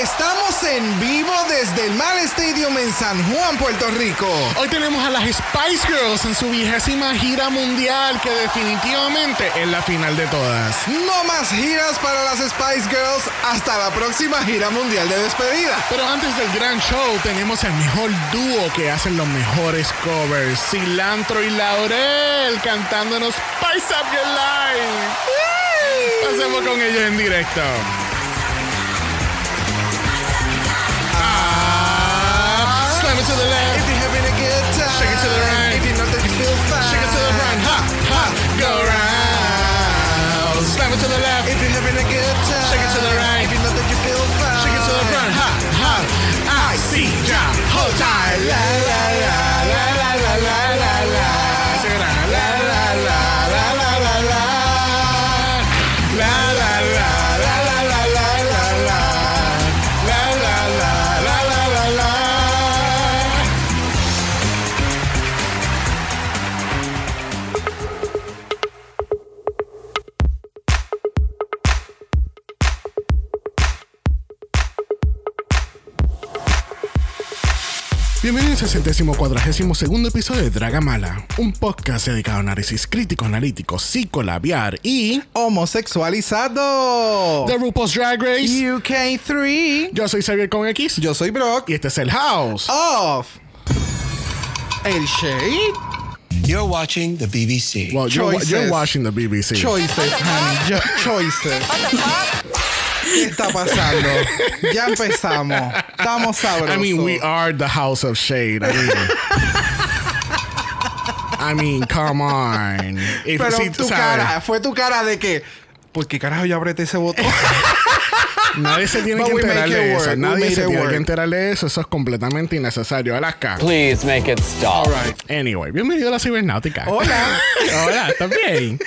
Estamos en vivo desde el Mal Stadium en San Juan, Puerto Rico. Hoy tenemos a las Spice Girls en su vigésima gira mundial, que definitivamente es la final de todas. No más giras para las Spice Girls hasta la próxima gira mundial de despedida. Pero antes del gran show, tenemos el mejor dúo que hacen los mejores covers: Cilantro y Laurel cantándonos Spice Up Your Life. Pasemos con ellos en directo. Slam it to the left. If you're having a good time, Shake it to the right. If you know that you feel fine, Shake it to the front, ha, ha, go round. Slam it to the left, If you're having a good time, Shake it to the right. If you know that you feel fine, shake it to the front, ha, ha. I see ya, hold tight, la la la la la la la la la. Sing it out, la la la la la Bienvenidos al centésimo cuadragésimo segundo episodio de Dragamala, un podcast dedicado a análisis crítico, analítico, psicolabiar y homosexualizado. The RuPaul's Drag Race. UK3. Yo soy Xavier con X Yo soy Brock. y este es el House. Off. El Shade. You're watching the BBC. well, you're, choices. you're watching the BBC. Choices, honey. Yo- choices. ¿Qué está pasando? Ya empezamos. Estamos sabrosos. I mean, we are the House of Shade. I mean, I mean, come on. If- Pero si- tu ¿sabes? cara, fue tu cara de que. ¿Por qué carajo yo apreté ese botón? Nadie se tiene But que enterar de eso. Nadie se tiene work. que enterar de eso. Eso es completamente innecesario. Alaska. Please make it stop. Anyway, bienvenido a la cibernáutica. Hola. Hola, ¿estás bien?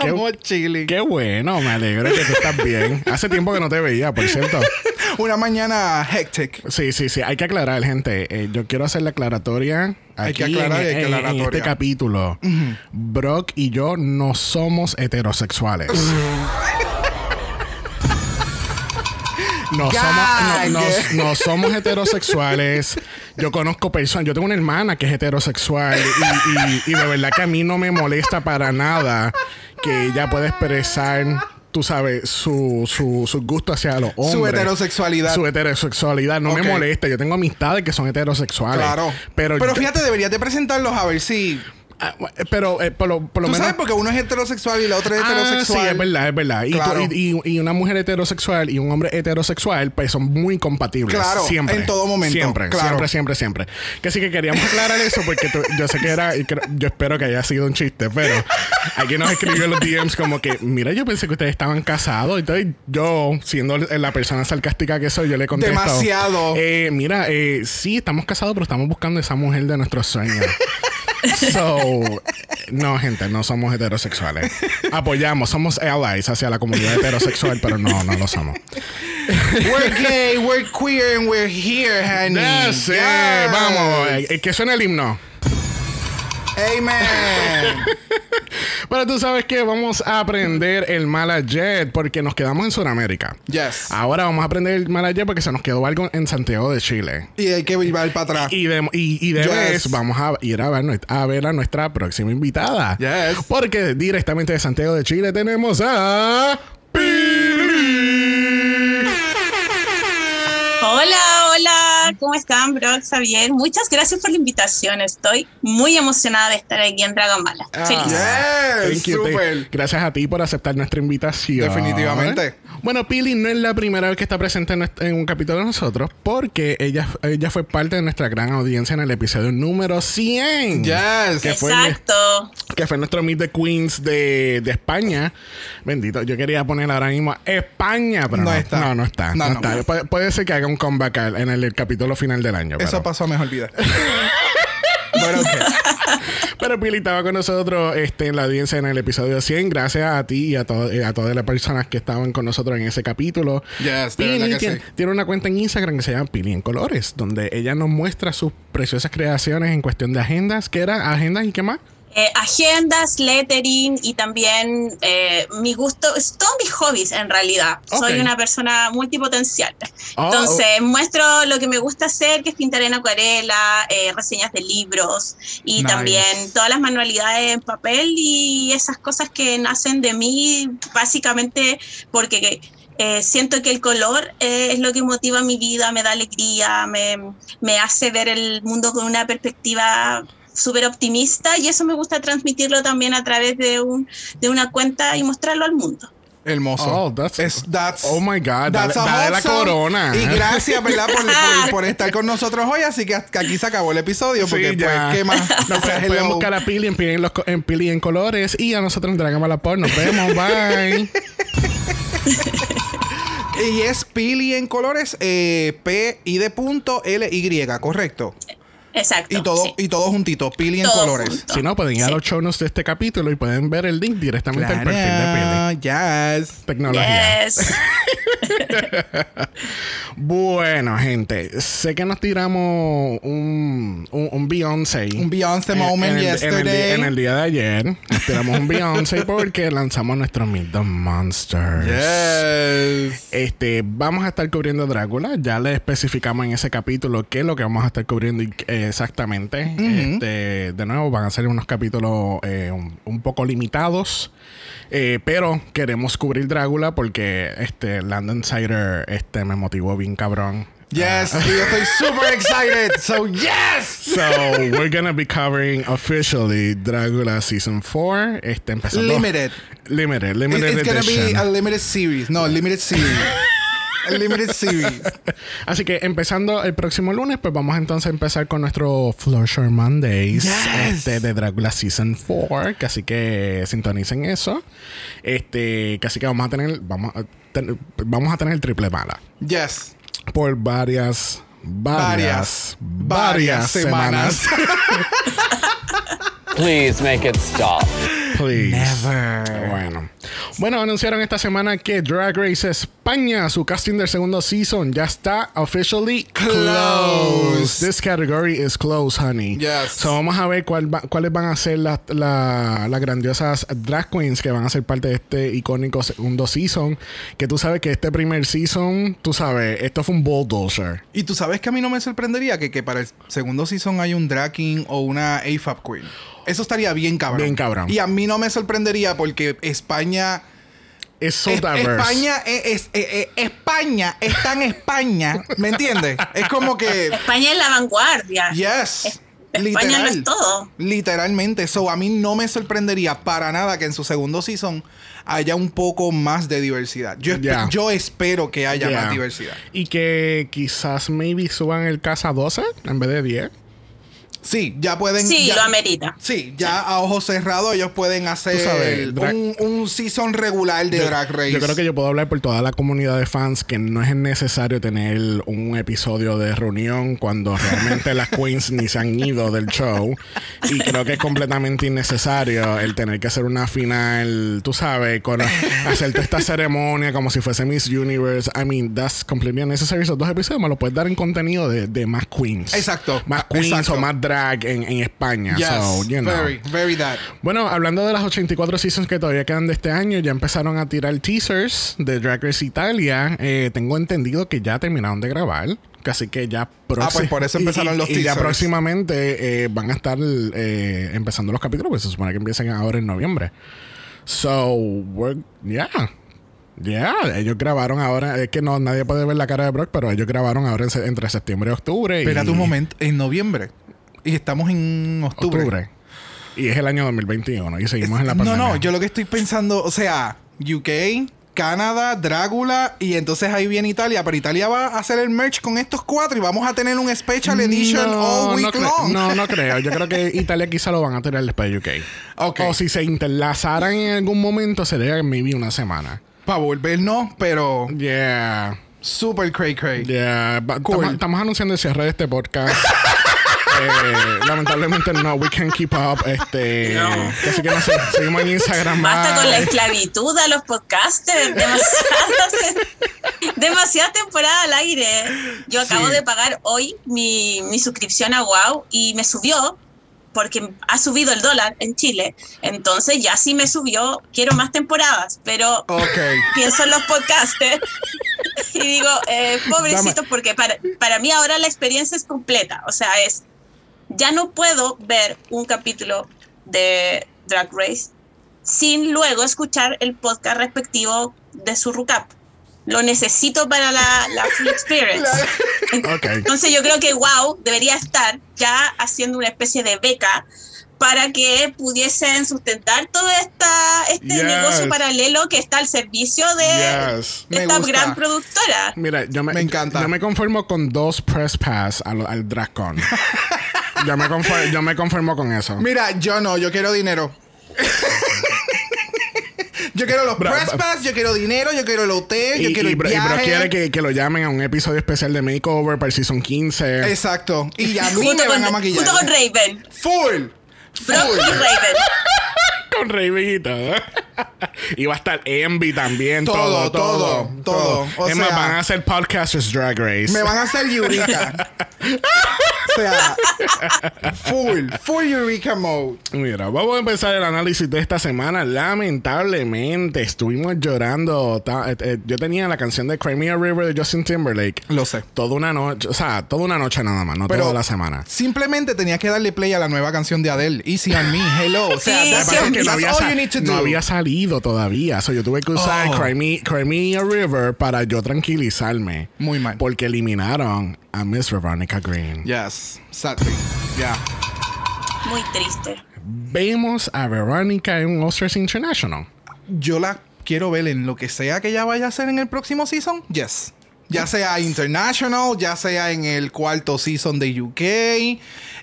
Estamos chilling. Qué bueno, me alegro que tú estás bien. Hace tiempo que no te veía, por cierto. Una mañana hectic. Sí, sí, sí. Hay que aclarar, gente. Eh, yo quiero hacer la aclaratoria. Hay que aquí aclarar en, hay que en- en aclaratoria. este capítulo. Brock y yo no somos heterosexuales. No somos, Gag. no, no- no somos heterosexuales. Yo conozco personas. Yo tengo una hermana que es heterosexual y, y- y de verdad que a mí no me molesta para nada que ella pueda expresar, tú sabes, su, su, su gusto hacia los hombres. Su heterosexualidad. Su heterosexualidad. No me molesta. Yo tengo amistades que son heterosexuales. Claro. Pero, Pero yo- fíjate, deberías de presentarlos a ver si. Ah, pero eh, por lo, por lo Tú menos. sabes porque uno es heterosexual y la otra es Ah, heterosexual. sí, es verdad, es verdad. Y, Claro. y, y- y una mujer heterosexual y un hombre heterosexual, pues son muy compatibles. Claro, siempre. en todo momento, Siempre, claro. siempre, siempre, siempre. Que sí que queríamos aclarar eso porque tú- yo sé que era, y creo- yo espero que haya sido un chiste, pero alguien nos escribió en los DMs como que, mira, yo pensé que ustedes estaban casados. Entonces yo, siendo la persona sarcástica que soy, yo le contesto. Demasiado. Eh, mira, eh, sí, estamos casados, pero estamos buscando esa mujer de nuestros sueños. So, no, gente, no somos heterosexuales. Apoyamos, somos allies hacia la comunidad heterosexual, pero no, no lo somos. We're gay, we're queer, and we're here, honey. Sé, Yes. vamos, eh, que suene el himno. Amen. Pero tú sabes que vamos a aprender el Malajet porque nos quedamos en Sudamérica. yes. Ahora vamos a aprender el Malajet porque se nos quedó algo en Santiago de Chile. Y hay que ir para atrás. Y de, y, y de Yes. vez vamos a ir a ver, a ver a nuestra próxima invitada. Yes. Porque directamente de Santiago de Chile tenemos a. Pili. Hola, hola, ¿cómo están, Brock, Xavier? Muchas gracias por la invitación. Estoy muy emocionada de estar aquí en Dragamala. Feliz. Yes, Thank you, te- super. Gracias a ti por aceptar nuestra invitación. Definitivamente. Bueno, Pili no es la primera vez que está presente en, un capítulo de nosotros porque ella, ella fue parte de nuestra gran audiencia en el episodio número 100. Yes. Que fue, Exacto. que fue nuestro Meet the Queens de, de España. Bendito, yo quería poner ahora mismo España, pero no, No está. No, no está. No, no no, está. no. Pu- puede ser que haga un comeback en el, capítulo final del año. Eso pero- pasó a mejor vida. bueno, ok. Pero Pili estaba con nosotros este, en la audiencia en el episodio 100. Gracias a ti y a, to- eh, a todas las personas que estaban con nosotros en ese capítulo. Yes, Pili tiene, sí. tiene una cuenta en Instagram que se llama Pili en Colores, donde ella nos muestra sus preciosas creaciones en cuestión de agendas. ¿Qué eran? ¿Agendas y qué más? Eh, agendas, lettering y también eh, mi gusto, es todos mis hobbies en realidad. Soy una persona multipotencial. Oh, Entonces muestro lo que me gusta hacer, que es pintar en acuarela, eh, reseñas de libros y Nice. también todas las manualidades en papel y esas cosas que nacen de mí básicamente porque eh, siento que el color eh, es lo que motiva mi vida, me da alegría, me, me hace ver el mundo con una perspectiva súper optimista y eso me gusta transmitirlo también a través de, un, de una cuenta y mostrarlo al mundo. Hermoso. Oh, that's- Es- that's- Oh my God, that's dale- la corona. Y gracias, ¿verdad? Por, por- por estar con nosotros hoy. Así que aquí se acabó el episodio. Porque, Sí, pues, ya. ¿qué más? No, O sea, pueden hello. buscar a Pili en Pili en, los co- en Pili en colores y a nosotros en Dragama la Por. Nos vemos. Bye. Y es Pili en colores, eh, P I de punto L Y, correcto. Exacto. Y todo, sí. y todo juntito, Pili en colores. junto. si no, pueden ir a los show notes de este capítulo y pueden ver el link directamente al perfil de Pili. Claro, yes. Tecnología. Yes. Bueno, gente, sé que nos tiramos un, un, un Beyoncé. Un Beyoncé en- moment en el, en el yesterday. di- En el, día de ayer. Nos tiramos un Beyoncé porque lanzamos nuestro Meet the Monsters. Yes. Este, vamos a estar cubriendo Drácula. Ya le especificamos en ese capítulo qué es lo que vamos a estar cubriendo exactamente. Este, de nuevo, van a ser unos capítulos eh, un, un poco limitados. Eh, pero queremos cubrir Drácula porque este Landon Sider este, me motivó bien cabrón. Yes. Yo estoy super excited. So, yes. So, we're gonna be covering officially Drácula Season 4. Este, empezando. Limited. Limited. It- Limited It's gonna edition. be a limited series. No, limited series. limited series. Así que empezando el próximo lunes, pues vamos entonces a empezar con nuestro Floor Shore Mondays Yes. este, de Drácula Season 4. Que así que sintonicen eso. Este, que así que vamos a tener, vamos a, ten- vamos a tener el triple mala. Yes. Por varias, varias, varias, varias semanas. semanas. Please make it stop. Please. Never. Bueno. Bueno, anunciaron esta semana que Drag Race España, su casting del segundo season, ya está officially closed. This category is closed, honey. Yes. So vamos a ver cuál va- cuáles van a ser las la- las grandiosas drag queens que van a ser parte de este icónico segundo season. Que tú sabes que este primer season, tú sabes, esto fue un bulldozer. Y tú sabes que a mí no me sorprendería que, que para el segundo season hay un drag king o una AFAB queen. Eso estaría bien cabrón. Bien cabrón. Y a mí no me sorprendería porque España. Es so es- diverse. España es, es- eh, eh, España está en España. ¿Me entiendes? Es como que. España es la vanguardia. Yes. España lo es todo. Literalmente. So, a mí no me sorprendería para nada que en su segundo season haya un poco más de diversidad. Yo, Yeah. yo espero que haya Yeah. más diversidad. Y que quizás maybe suban el casa a 12 en vez de 10. Sí, ya pueden. Sí, ya- lo amerita. Sí, ya a ojos cerrados ellos pueden hacer sabes, drag- un, un season regular de Yo- Drag Race. Yo creo que yo puedo hablar por toda la comunidad de fans que no es necesario tener un episodio de reunión cuando realmente las queens ni se han ido del show. Y creo que es completamente innecesario el tener que hacer una final, tú sabes, con hacer toda esta ceremonia como si fuese Miss Universe. I mean, that's completely unnecessary. Esos dos episodios me los puedes dar en contenido de, de más queens. Exacto. Más queens Exacto. o más drag en, en España. Yes, So, you know. very, very that. Bueno, hablando de las 84 seasons que todavía quedan de este año, ya empezaron a tirar teasers de Drag Race Italia. Eh, tengo entendido que ya terminaron de grabar. Así que ya Ah, pues por eso empezaron y- los y ya teasers. próximamente eh, van a estar eh, empezando los capítulos, pues se supone que empiezan ahora en noviembre. So, yeah. Yeah, ellos grabaron ahora. Es que no, nadie puede ver la cara de Brock, pero ellos grabaron ahora en entre septiembre y octubre. Espérate y, un momento, en noviembre. Y estamos en octubre. Octubre. Y es el año 2021 y seguimos en la No, pandemia. no, yo lo que estoy pensando, o sea, UK, Canadá, Drácula y entonces ahí viene Italia, pero Italia va a hacer el merch con estos cuatro y vamos a tener un special edition all week no, long. no, no creo. Yo creo que Italia quizá lo van a tirar después de UK. Ok. O si se interlazaran en algún momento, sería maybe una semana. Para volvernos, pero Yeah. super cray cray. Yeah. Cool. Estamos anunciando el cierre de este podcast. Eh, lamentablemente no, we can't keep up. Este, No. Así que no sé, seguimos en Instagram. Basta con la esclavitud a los podcasters. Demasiadas, demasiada temporada al aire. Yo acabo Sí. de pagar hoy mi, mi suscripción a Wow y me subió porque ha subido el dólar en Chile, entonces ya sí me subió, quiero más temporadas, pero Ok. pienso en los podcasters y digo, eh, pobrecitos, porque para, para mí ahora la experiencia es completa, o sea, es, ya no puedo ver un capítulo de Drag Race sin luego escuchar el podcast respectivo de su recap. Lo necesito para la, la full experience. Entonces yo creo que Wow debería estar ya haciendo una especie de beca para que pudiesen sustentar todo esta, este Yes. negocio paralelo que está al servicio de, Yes. esta gusta. gran productora. Mira, yo me, Me encanta. Yo me conformo con dos press pass al, al DragCon. yo, me conformo, yo me conformo con eso. Mira, yo no, yo quiero dinero. yo quiero los Bra- press pass, yo quiero dinero, yo quiero el hotel, yo quiero y el bro, y bro viaje. quiere que, que lo llamen a un episodio especial de Makeover para el Season 15. Exacto. Y a mí Junto me con, van a maquillar. junto con Raven. Full. Bro Full. Raven. Con Raven y todo. y va a estar Envy también. Todo, Todo, todo. todo, O es más, sea- van a hacer Podcasters Drag Race. Me van a hacer Eureka. o sea, full, full Eureka mode. Mira, vamos a empezar el análisis de esta semana. Lamentablemente estuvimos llorando. Eh, eh, Yo tenía la canción de Crimea River de Justin Timberlake. Lo sé. Toda una noche, o sea, toda una noche nada más, no Pero toda la semana. Simplemente tenía que darle play a la nueva canción de Adele, Easy on Me, Hello. O sea, sí, all- es que no había, no había salido todavía. So, yo tuve que usar Oh. Crimea, Crimea River para yo tranquilizarme. Muy mal. Porque eliminaron a Miss Veronica Green. Yes, sadly. Yeah. Muy triste. Vemos a Veronica en Oscars International. Yo la quiero ver en lo que sea que ella vaya a hacer en el próximo season. Yes. Ya sea international, ya sea en el cuarto season de UK,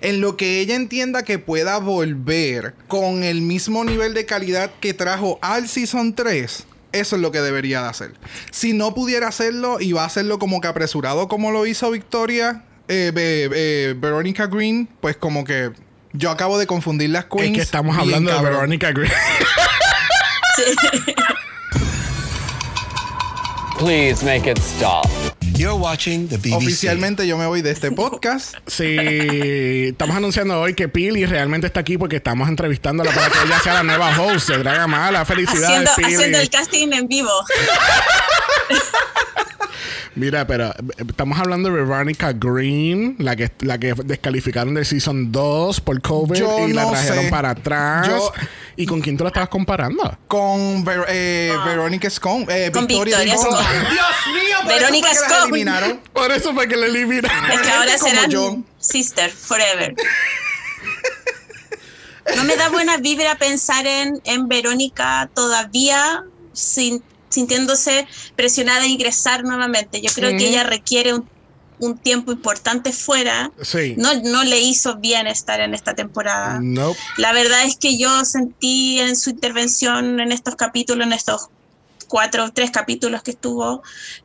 en lo que ella entienda que pueda volver con el mismo nivel de calidad que trajo al season 3. Eso es lo que debería de hacer. Si no pudiera hacerlo y va a hacerlo como que apresurado como lo hizo Victoria, eh, eh, Veronica Green, pues como que yo acabo de confundir las queens. es que estamos hablando de. Veronica Green. Sí. Please make it stop. You're watching the BBC. Oficialmente yo me voy de este podcast. Sí, estamos anunciando hoy que Pili realmente está aquí porque estamos entrevistándola para que ella sea la nueva host de Draga Mala. Felicidades, haciendo, Pili. haciendo el casting en vivo. Mira, pero eh, estamos hablando de Veronica Green, la que, la que descalificaron del Season 2 por COVID Yo y la trajeron sé. para atrás. Yo- ¿Y con quién tú la estabas comparando? Con Ver- eh, Verónica Scone. eh, Con Victoria, Victoria Scone. Dios mío, por Verónica eso fue que la Scone. eliminaron. Por eso fue que la eliminaron. Es que ahora serán yo. sister forever. No me da buena vibra pensar en, en Verónica todavía sin- sintiéndose presionada a ingresar nuevamente. Yo creo que ella requiere un, un tiempo importante fuera. Sí. No, no le hizo bien estar en esta temporada. Nope. La verdad es que yo sentí en su intervención en estos capítulos, en estos cuatro o tres capítulos que estuvo,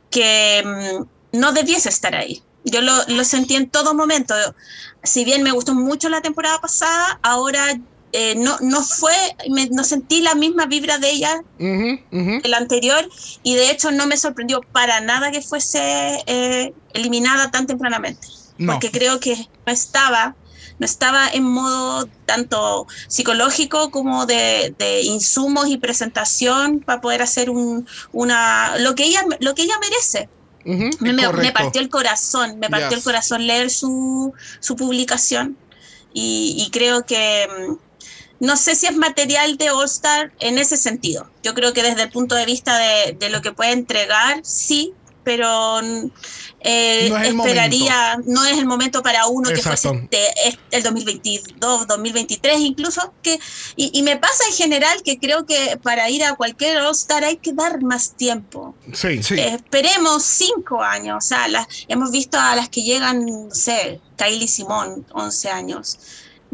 que mm, no debiese estar ahí. Yo lo, lo sentí en todo momento. Si bien me gustó mucho la temporada pasada, ahora eh, no, no fue, me- no sentí la misma vibra de ella ujú. el anterior y de hecho no me sorprendió para nada que fuese eh, eliminada tan tempranamente. No. Porque creo que no estaba, no estaba en modo tanto psicológico como de, de insumos y presentación para poder hacer un, una lo que ella lo que ella merece. Me, me- partió el corazón, me partió Yes. el corazón leer su, su publicación y, y creo que mm, no sé si es material de All Star en ese sentido. Yo creo que desde el punto de vista de, de lo que puede entregar, sí, pero mm, eh, No es el esperaría, no es el momento para uno que fuese el 2022, 2023 incluso, que y, y me pasa en general que creo que para ir a cualquier All Star hay que dar más tiempo. Sí. Sí. Eh, esperemos cinco años. O sea, las, hemos visto a las que llegan, no sé, Kylie Simón, 11 años.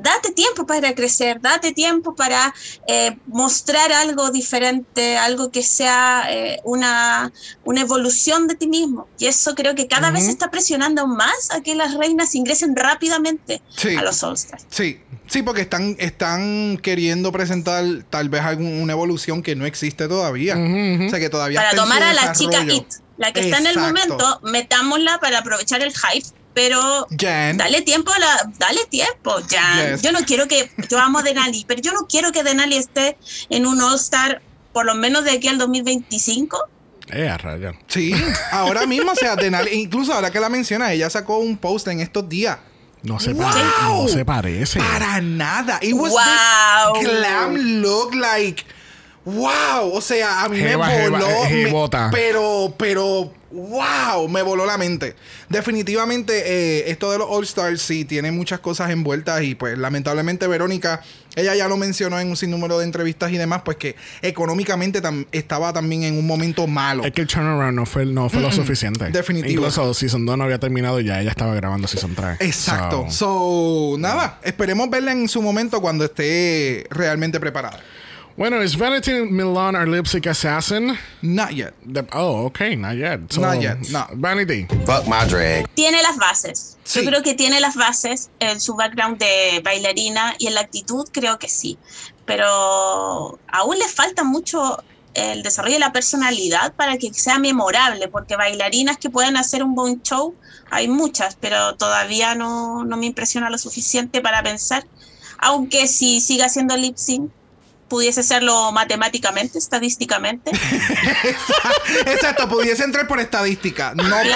Date tiempo para crecer, date tiempo para eh, mostrar algo diferente, algo que sea eh, una, una evolución de ti mismo. Y eso creo que cada vez Ujú. está presionando más a que las reinas ingresen rápidamente Sí. a los All-Stars. Sí, sí, porque están, están queriendo presentar tal vez algún- una evolución que no existe todavía. Ujú, ujú. O sea, que todavía Para tomar a la chica. It, la que está en el Exacto. momento, metámosla para aprovechar el hype, pero Jen. dale tiempo, a la, dale tiempo, Jan. Yes. Yo no quiero que, yo amo a Denali, pero yo no quiero que Denali esté en un All-Star por lo menos de aquí al 2025. Eh, a raya. Sí, ahora mismo, o sea, Denali, incluso ahora que la menciona, ella sacó un post en estos días. No se, Wow. pare- no se parece. Para nada. It was Wow. this glam look like. Wow. O sea, a mí me voló. eh, me- pero, pero. Wow, me voló la mente. Definitivamente, eh, esto de los All Stars sí tiene muchas cosas envueltas y pues lamentablemente Verónica, ella ya lo mencionó en un sinnúmero de entrevistas y demás, pues que económicamente tam- estaba también en un momento malo. Es que el turnaround no fue, no fue lo suficiente. Definitivo. Incluso Season 2 no había terminado y ya ella estaba grabando Season 3. Exacto. So- So, nada, esperemos verla en su momento cuando esté realmente preparada. Bueno, ¿es Vanity Milan our lipstick assassin? Not yet. The- oh, okay, not yet. So, Not yet, no. Vanity. Fuck my drag. Tiene las bases. Sí. Yo creo que tiene las bases en su background de bailarina y en la actitud creo que sí. Pero aún le falta mucho el desarrollo de la personalidad para que sea memorable, porque bailarinas que pueden hacer un buen show hay muchas, pero todavía no, no me impresiona lo suficiente para pensar, aunque si sigue haciendo lip sync, pudiese serlo matemáticamente, estadísticamente. Exacto, pudiese entrar por estadística. No Claro.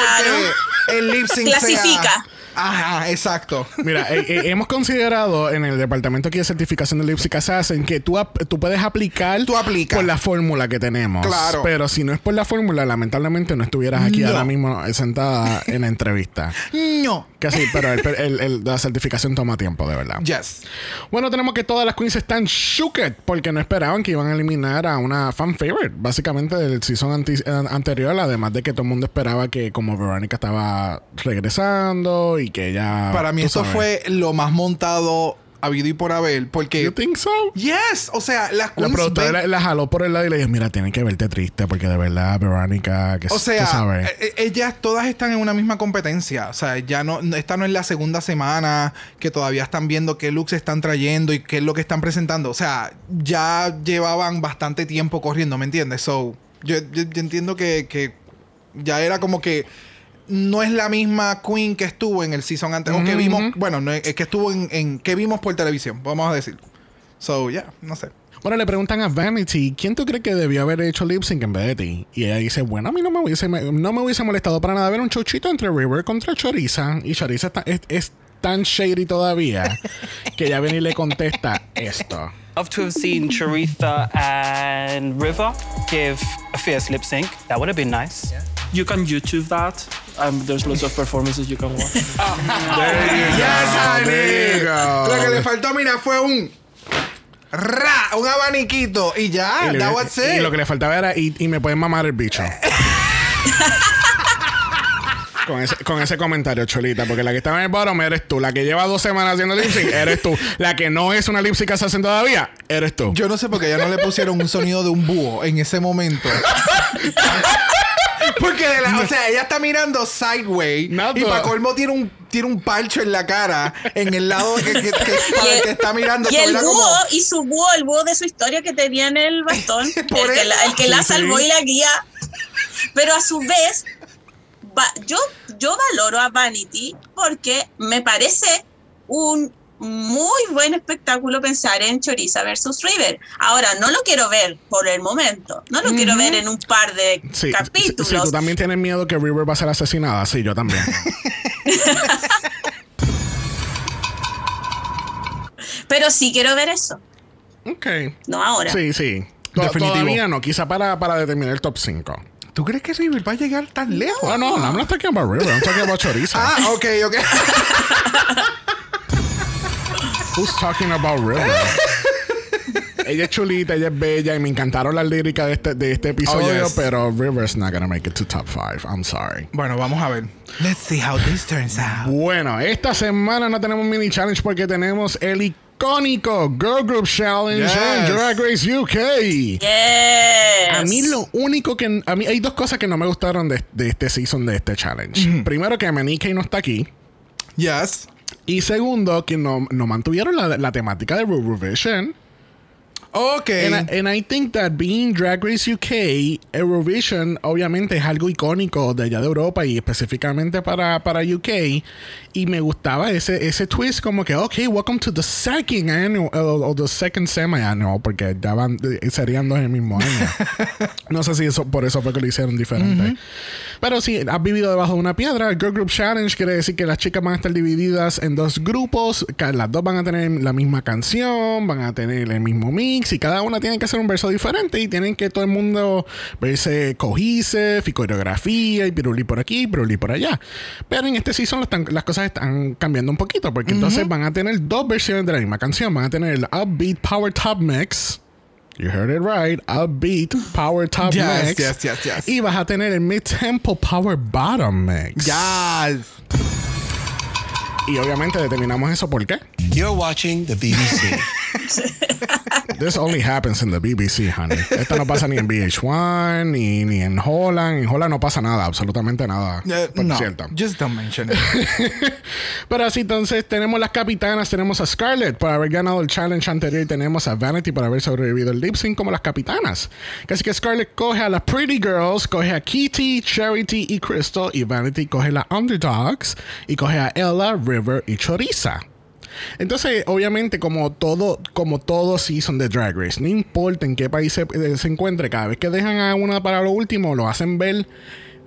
porque el lip sync sea- Clasifica. Ajá, exacto. Mira, eh, eh, hemos considerado en el departamento aquí de certificación de Lipstick Assassin que tú, tú puedes aplicar Tú aplicas. por la fórmula que tenemos. Claro. Pero si no es por la fórmula, lamentablemente no estuvieras aquí No. ahora mismo eh, sentada en la entrevista. No. Casi, pero el- el- el- la certificación toma tiempo, de verdad. Yes. Bueno, tenemos que todas las queens están shooked porque no esperaban que iban a eliminar a una fan favorite, básicamente del season anti- an- anterior, además de que todo el mundo esperaba que como Verónica estaba regresando y que ella... Para mí eso sabes. fue lo más montado habido y por haber. Porque. You think so? Yes. O sea, las La queens productora ven- la, la jaló por el lado y le dijo, mira, tienen que verte triste porque de verdad, Verónica, que O sea, sabes. eh, eh, ellas todas están en una misma competencia. O sea, ya no, no- esta no es la segunda semana que todavía están viendo qué looks están trayendo y qué es lo que están presentando. O sea, ya llevaban bastante tiempo corriendo, ¿me entiendes? So, yo, yo- yo entiendo que, que ya era como que no es la misma Queen que estuvo en el season anterior. O que vimos, bueno, no es es que estuvo en, en que vimos por televisión, vamos a decir. So, ya, no sé. Bueno, le preguntan a Vanity, ¿quién tú crees que debió haber hecho lip sync en vez de ti? Y ella dice, bueno, a mí no me hubiese, no me hubiese molestado para nada ver un chochito entre River contra Choriza. Y Choriza está- es, es tan shady todavía que ella viene y le contesta esto. Love to have seen Charitha and River give a fierce lip sync. That would have been nice. You can YouTube that. There's lots of performances you can watch. Yes, there you go. Lo que le faltó, mira, fue un ra, un abaniquito y ya, y, le- that was y it. lo que le faltaba era, y, y me pueden mamar el bicho. Con ese, con ese comentario, Cholita, porque la que estaba en el bottom eres tú. La que lleva dos semanas haciendo lip sync, eres tú. La que no es una lip sync assassin todavía, eres tú. Yo no sé por qué ya no le pusieron un sonido de un búho en ese momento. Porque de la, o sea, ella está mirando sideways No, y para colmo tiene un tiene un parcho en la cara en el lado que, que- que- el que está mirando. Y el búho, como- y su búho, el búho de su historia que tenía en el bastón, el Por que, eso. la, el que la salvó y la guía. Pero a su vez, va- yo, yo valoro a Vanity porque me parece un muy buen espectáculo pensar en Choriza versus River. Ahora, no lo quiero ver por el momento, no lo quiero ver en un par de Sí, capítulos. Si tú también tienes miedo que River va a ser asesinada, sí, yo también. Pero sí quiero ver eso, ok. no ahora. Sí, sí. To- Definitivo. Todavía no, quizá para, para determinar el top 5. ¿Tú crees que River va a llegar tan lejos? Oh, no, no, I'm not talking about River, I'm talking about Choriza. Ah, ok, ok. Who's talking about River? ella es chulita, ella es bella y me encantaron las líricas de este, de este episodio, Oh, yes. pero River's not gonna make it to top 5. I'm sorry. bueno, vamos a ver. Let's see how this turns out. Bueno, esta semana no tenemos mini challenge porque tenemos el icónico Girl Group Challenge Yes. en Drag Race UK. Yes. A mí lo único que... A mí hay dos cosas que no me gustaron de, de este season de este challenge. Primero que Manike no está aquí. Yes. Y segundo, que no, no mantuvieron la, la temática de Revision. Ok. And I, and I think that being Drag Race UK, Eurovision obviamente es algo icónico de allá de Europa y específicamente para, para UK. Y me gustaba ese, ese twist como que, ok, welcome to the second annual, o o the second semi-annual, porque ya van, eh, serían dos en el mismo año. no sé si eso por eso fue que lo hicieron diferente. Pero si has vivido debajo de una piedra, el Girl Group Challenge quiere decir que las chicas van a estar divididas en dos grupos, que las dos van a tener la misma canción, van a tener el mismo mix y cada una tiene que hacer un verso diferente y tienen que todo el mundo verse cohesive y coreografía y piruli por aquí, piruli por allá. Pero en este season lo están- las cosas están cambiando un poquito porque entonces van a tener dos versiones de la misma canción. Van a tener el Upbeat Power Top Mix. You heard it right. Upbeat Power Top Yes, Mix. yes, yes, yes. Y vas a tener el Mid-Tempo Power Bottom Mix. Yes. Y obviamente determinamos eso por qué. You're watching the BBC. This only happens in the BBC, honey. Esto no pasa ni en VH1, ni, ni en Holland. En Holland no pasa nada, absolutamente nada. Eh, por no, cierto. just don't mention it. Pero así entonces tenemos las capitanas, tenemos a Scarlett por haber ganado el challenge anterior y tenemos a Vanity por haber sobrevivido el lip sync como las capitanas. Así que Scarlett coge a las Pretty Girls, coge a Kitty, Charity y Crystal y Vanity coge a las Underdogs y coge a Ella, River y Choriza. Entonces, obviamente, como todo, como todo season de Drag Race, no importa en qué país se, eh, se encuentre, cada vez que dejan a una para lo último, lo hacen ver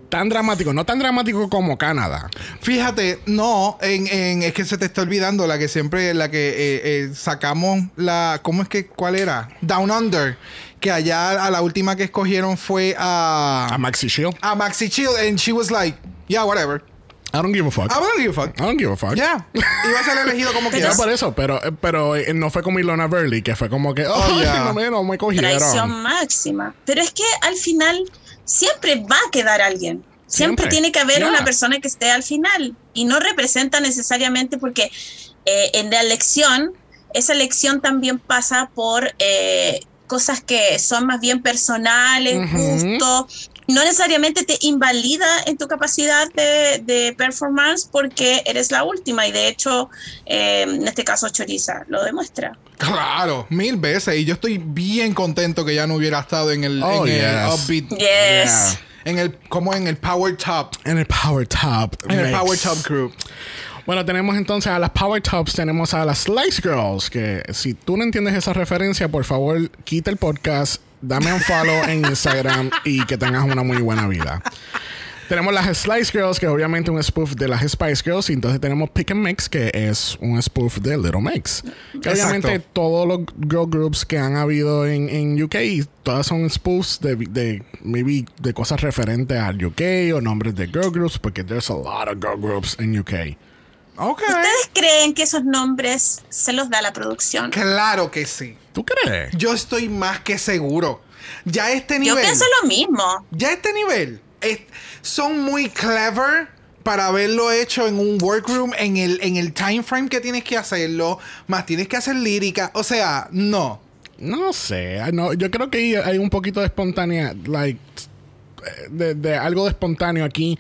tan dramático, no tan dramático como Canadá. Fíjate, no, en, en- es que se te está olvidando la que siempre, la que eh, eh, sacamos la, ¿cómo es que, cuál era? Down Under, que allá a la última que escogieron fue a, A Maxi Shield. a Maxi Chill, and she was like, yeah, whatever. I don't give a fuck. I don't give a fuck. I don't give a fuck. Yeah, iba a ser elegido como Ya quiera. por eso, pero, pero eh, no fue como Ilona Burley, que fue como que, oh, Oh, yeah. no, me, no me Traición cogieron. máxima. Pero es que al final siempre va a quedar alguien. Siempre, Siempre. tiene que haber Ya. una persona que esté al final. Y no representa necesariamente porque eh, en la elección, esa elección también pasa por eh, cosas que son más bien personales, Ujú. gustos. No necesariamente te invalida en tu capacidad de, de performance porque eres la última. Y de hecho, eh, en este caso, Choriza lo demuestra. Claro, mil veces. Y yo estoy bien contento que ya no hubiera estado en el, Oh, en el yes. upbeat. Yes. Yeah. En el, como en el Power Top. En el Power Top. En el. Power Top Group. Bueno, tenemos entonces a las Power Tops, tenemos a las Slice Girls, que si tú no entiendes esa referencia, por favor, quita el podcast, dame un follow en Instagram y que tengas una muy buena vida. Tenemos las Slice Girls, que obviamente es un spoof de las Spice Girls, y entonces tenemos Pick and Mix, que es un spoof de Little Mix. Que obviamente todos los girl groups que han habido en, en UK, todas son spoofs de, de maybe de cosas referentes al UK o nombres de girl groups, porque there's a lot of girl groups en UK. Ok. ¿Ustedes creen que esos nombres se los da la producción? Claro que sí. ¿Tú crees? Yo estoy más que seguro. Ya a este Yo nivel. pienso lo mismo. Ya a este nivel. es- son muy clever para haberlo hecho en un workroom en el, en el time frame que tienes que hacerlo. Más tienes que hacer lírica. O sea, no. No sé, no, yo creo que hay- un poquito de espontánea, like, de, de algo de espontáneo aquí,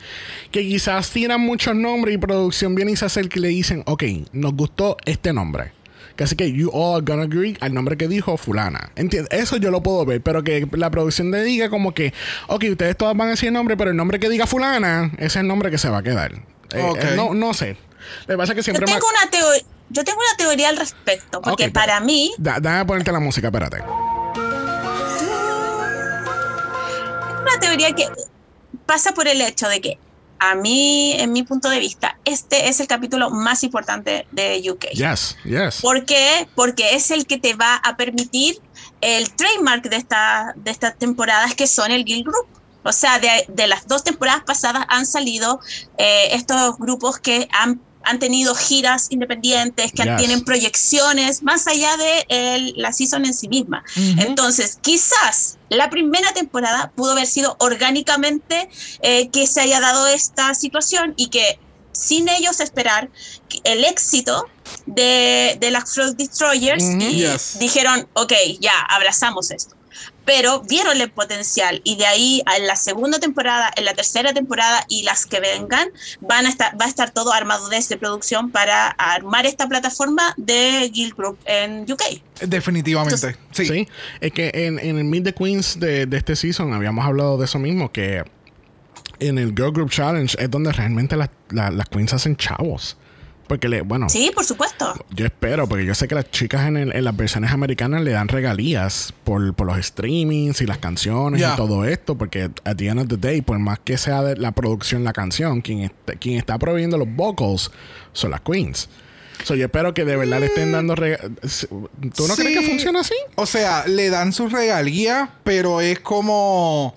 que quizás tiran muchos nombres y producción viene y se acerca y le dicen, ok, nos gustó este nombre. Que así que you all gonna agree al nombre que dijo fulana. Entiendes, eso yo lo puedo ver, pero que la producción le diga como que, ok, ustedes todas van a decir el nombre, pero el nombre que diga fulana, ese es el nombre que se va a quedar. Eh, Ok. eh, no, no sé. Lo que pasa es que Yo siempre... tengo me- una teoría. Yo tengo una teoría al respecto, porque para mí, Da- Déjame ponerte la música, espérate. Una teoría que pasa por el hecho de que a mí, en mi punto de vista, este es el capítulo más importante de UK. Yes, yes. ¿Por qué? Porque es el que te va a permitir el trademark de, esta, de estas temporadas que son el Guild Group. O sea, de, de las dos temporadas pasadas han salido eh, estos grupos que han, han tenido giras independientes, que Yes. tienen proyecciones más allá de el- la season en sí misma. Entonces, quizás la primera temporada pudo haber sido orgánicamente eh, que se haya dado esta situación y que sin ellos esperar el éxito de, de las Frog Destroyers Ujú. y Yes. dijeron, ok, ya, abrazamos esto. Pero vieron el potencial y de ahí en la segunda temporada, en la tercera temporada y las que vengan, van a estar, va a estar todo armado desde producción para armar esta plataforma de Guild Group en UK. Definitivamente. Sí. Sí, es que en, en el Meet the Queens de, de este season habíamos hablado de eso mismo, que en el Girl Group Challenge es donde realmente las, las, las queens hacen chavos. Porque, le, bueno, Sí, por supuesto. yo espero, porque yo sé que las chicas en, el- en las versiones americanas le dan regalías por, por los streamings y las canciones y todo esto, porque at the end of the day, por más que sea de la producción la canción, quien, está- quien está proveyendo los vocals son las queens. So, yo espero que de verdad le estén dando regalías. ¿Tú no crees que funciona así? O sea, le dan sus regalías, pero es como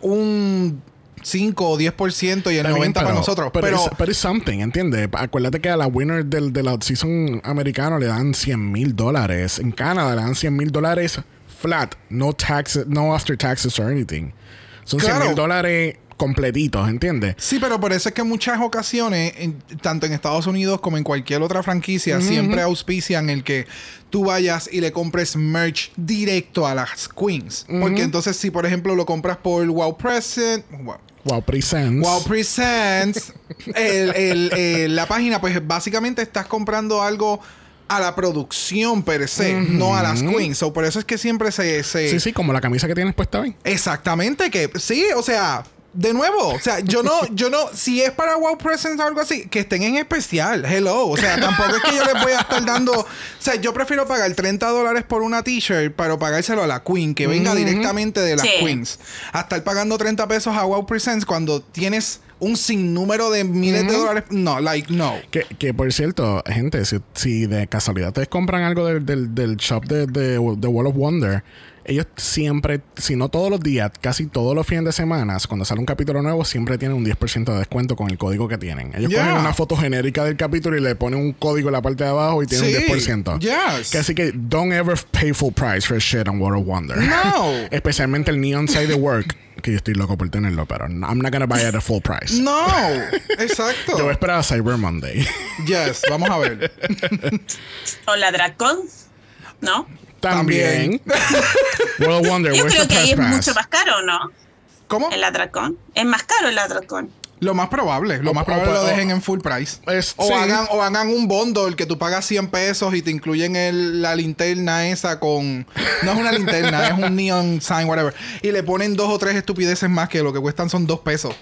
un 5 o 10% y el Está 90% bien, para nosotros. Pero, pero es something, ¿entiendes? Acuérdate que a la winner del, de la season americano le dan 100 mil dólares. En Canadá le dan 100 mil dólares flat. No taxes, no after taxes or anything. Son 100 Claro. mil dólares completitos, ¿entiendes? sí, pero por eso es que en muchas ocasiones, en- tanto en Estados Unidos como en cualquier otra franquicia, siempre auspician el que tú vayas y le compres merch directo a las queens. Porque entonces, si por ejemplo lo compras por Wow Present, Wow, Wow, presents. Wow Presents, el- el- el- la página, pues básicamente estás comprando algo a la producción per se, no a las queens. So, por eso es que siempre se... se- Sí, sí, como la camisa que tienes puesta hoy. Exactamente, que sí, o sea, de nuevo, o sea, yo no, yo no, si es para Wow Presents o algo así, que estén en especial, hello, o sea, tampoco es que yo les voy a estar dando, o sea, yo prefiero pagar 30 dólares por una t-shirt para pagárselo a la Queen, que venga directamente de las Sí. Queens, a estar pagando 30 pesos a Wow Presents cuando tienes un sinnúmero de miles de dólares, no, like, no. Que, que por cierto, gente, si, si de casualidad ustedes compran algo del, del, del shop de, de, de World of Wonder, ellos siempre, si no todos los días, casi todos los fines de semana, cuando sale un capítulo nuevo, siempre tienen un 10% de descuento con el código que tienen. Ellos Yeah. cogen una foto genérica del capítulo y le ponen un código en la parte de abajo y tienen Sí, un 10%. yes. Que así que don't ever pay full price for shit on World of Wonder. No. Especialmente el Neon Side of Work, que yo estoy loco por tenerlo, pero I'm not gonna buy it at full price. No, exacto. Yo voy a esperar a Cyber Monday. Yes, vamos a ver. O la Dracon, ¿no? También. World of Wonder, Yo where's creo the que ahí es mucho más caro, ¿no? ¿Cómo? El Atracón. Es más caro el Atracón. Lo más probable, lo O- más o- probable lo o- dejen en full price. Es- o, sí. hagan, o hagan un bundle que tú pagas 100 pesos y te incluyen el, la linterna esa con... No es una linterna, es un neon sign, whatever. Y le ponen dos o tres estupideces más que lo que cuestan son dos pesos.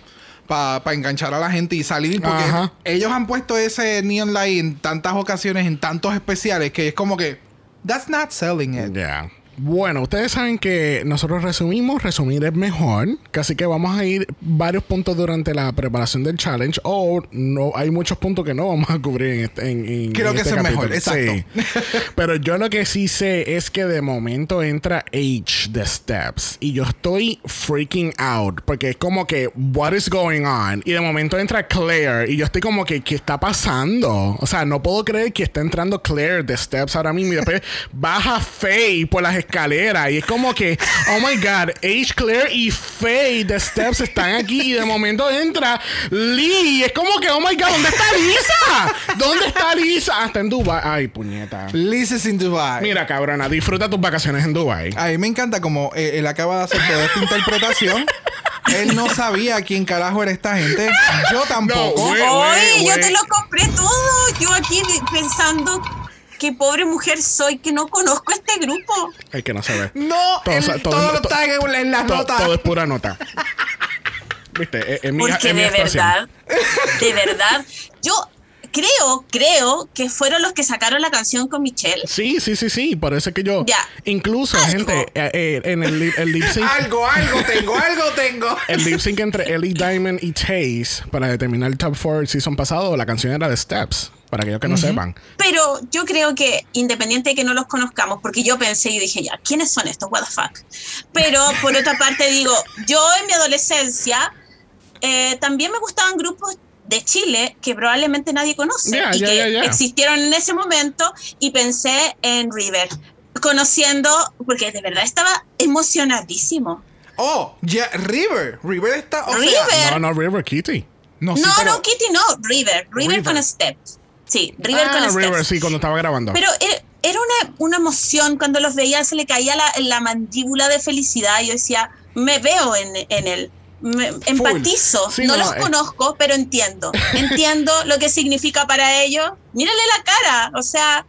Para enganchar a la gente y salir. Porque Ajá. ellos han puesto ese neon light en tantas ocasiones, en tantos especiales, que es como que... That's not selling it. Ya. Bueno, ustedes saben que nosotros resumimos, resumir es mejor, así que vamos a ir varios puntos durante la preparación del challenge o no hay muchos puntos que no vamos a cubrir en este en, en- Creo en que este es mejor, exacto. Sí. Pero yo lo que sí sé es que de momento entra H de Steps y yo estoy freaking out porque es como que what is going on y de momento entra Claire y yo estoy como que ¿qué está pasando? O sea, no puedo creer que está entrando Claire de Steps ahora mismo y después baja Faye por las escaleras y es como que oh my god, H Claire y Faye de Steps están aquí y de momento entra Lee y es como que oh my god, ¿dónde está Lisa? ¿Dónde está Lisa? Ah, está en Dubai. Ay, puñeta. Lises in Dubai. Mira, cabrona, disfruta tus vacaciones en Dubai. A mí me encanta como eh, él acaba de hacer toda esta interpretación. Él no sabía quién carajo era esta gente. Yo tampoco. güey. Oye, yo te lo compré todo. Yo aquí pensando qué pobre mujer soy que no conozco este grupo. Es que no se ve. No, Todo, todo- todo, está en, en las To- notas. Todo es pura nota. ¿Viste? Es, es mi, Porque es mi de verdad, de verdad, yo creo, creo que fueron los que sacaron la canción con Michelle. Sí, sí, sí, sí. Por eso es que yo. Ya. Incluso, Algo. gente, eh, eh, en el, lip- el lip sync. Algo, algo tengo, algo tengo. El lip sync entre Ellie Diamond y Taze para determinar el top 4 season pasado, la canción era de Steps. Para aquellos que no sepan. Pero yo creo que, independiente de que no los conozcamos, porque yo pensé y dije, ya, ¿quiénes son estos? What the fuck. Pero por otra parte, digo, yo en mi adolescencia eh, también me gustaban grupos de Chile que probablemente nadie conoce Ya, y que existieron en ese momento y pensé en River, conociendo, porque de verdad estaba emocionadísimo. Oh, ya, River. River está. O sea. No, no, River Kitty. no, sí, no, pero- no, Kitty, no, River, River, River. con Steps. Sí, River ah, con River, sí, cuando estaba grabando. Pero eh, era una, una emoción cuando los veía, se le caía la, la mandíbula de felicidad. Yo decía, me veo en, en él. Me- empatizo, Sí, no, no, los eh. conozco, pero entiendo. Entiendo lo que significa para ellos. Mírale la cara, o sea,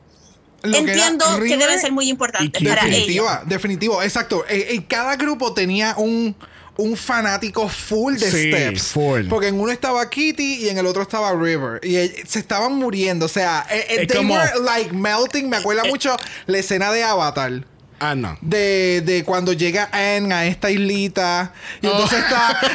Lo que entiendo que, River deben ser muy importantes para ellos. Definitiva, definitivo, exacto. Eh, cada grupo tenía un, un fanático full de Sí, Steps. full. Porque en uno estaba Kitty y en el otro estaba River. Y eh, se estaban muriendo. O sea, eh, eh, they como- were like melting. Me acuerda mucho la escena de Avatar. Ah, no. De, de cuando llega Anne a esta islita. Y entonces está.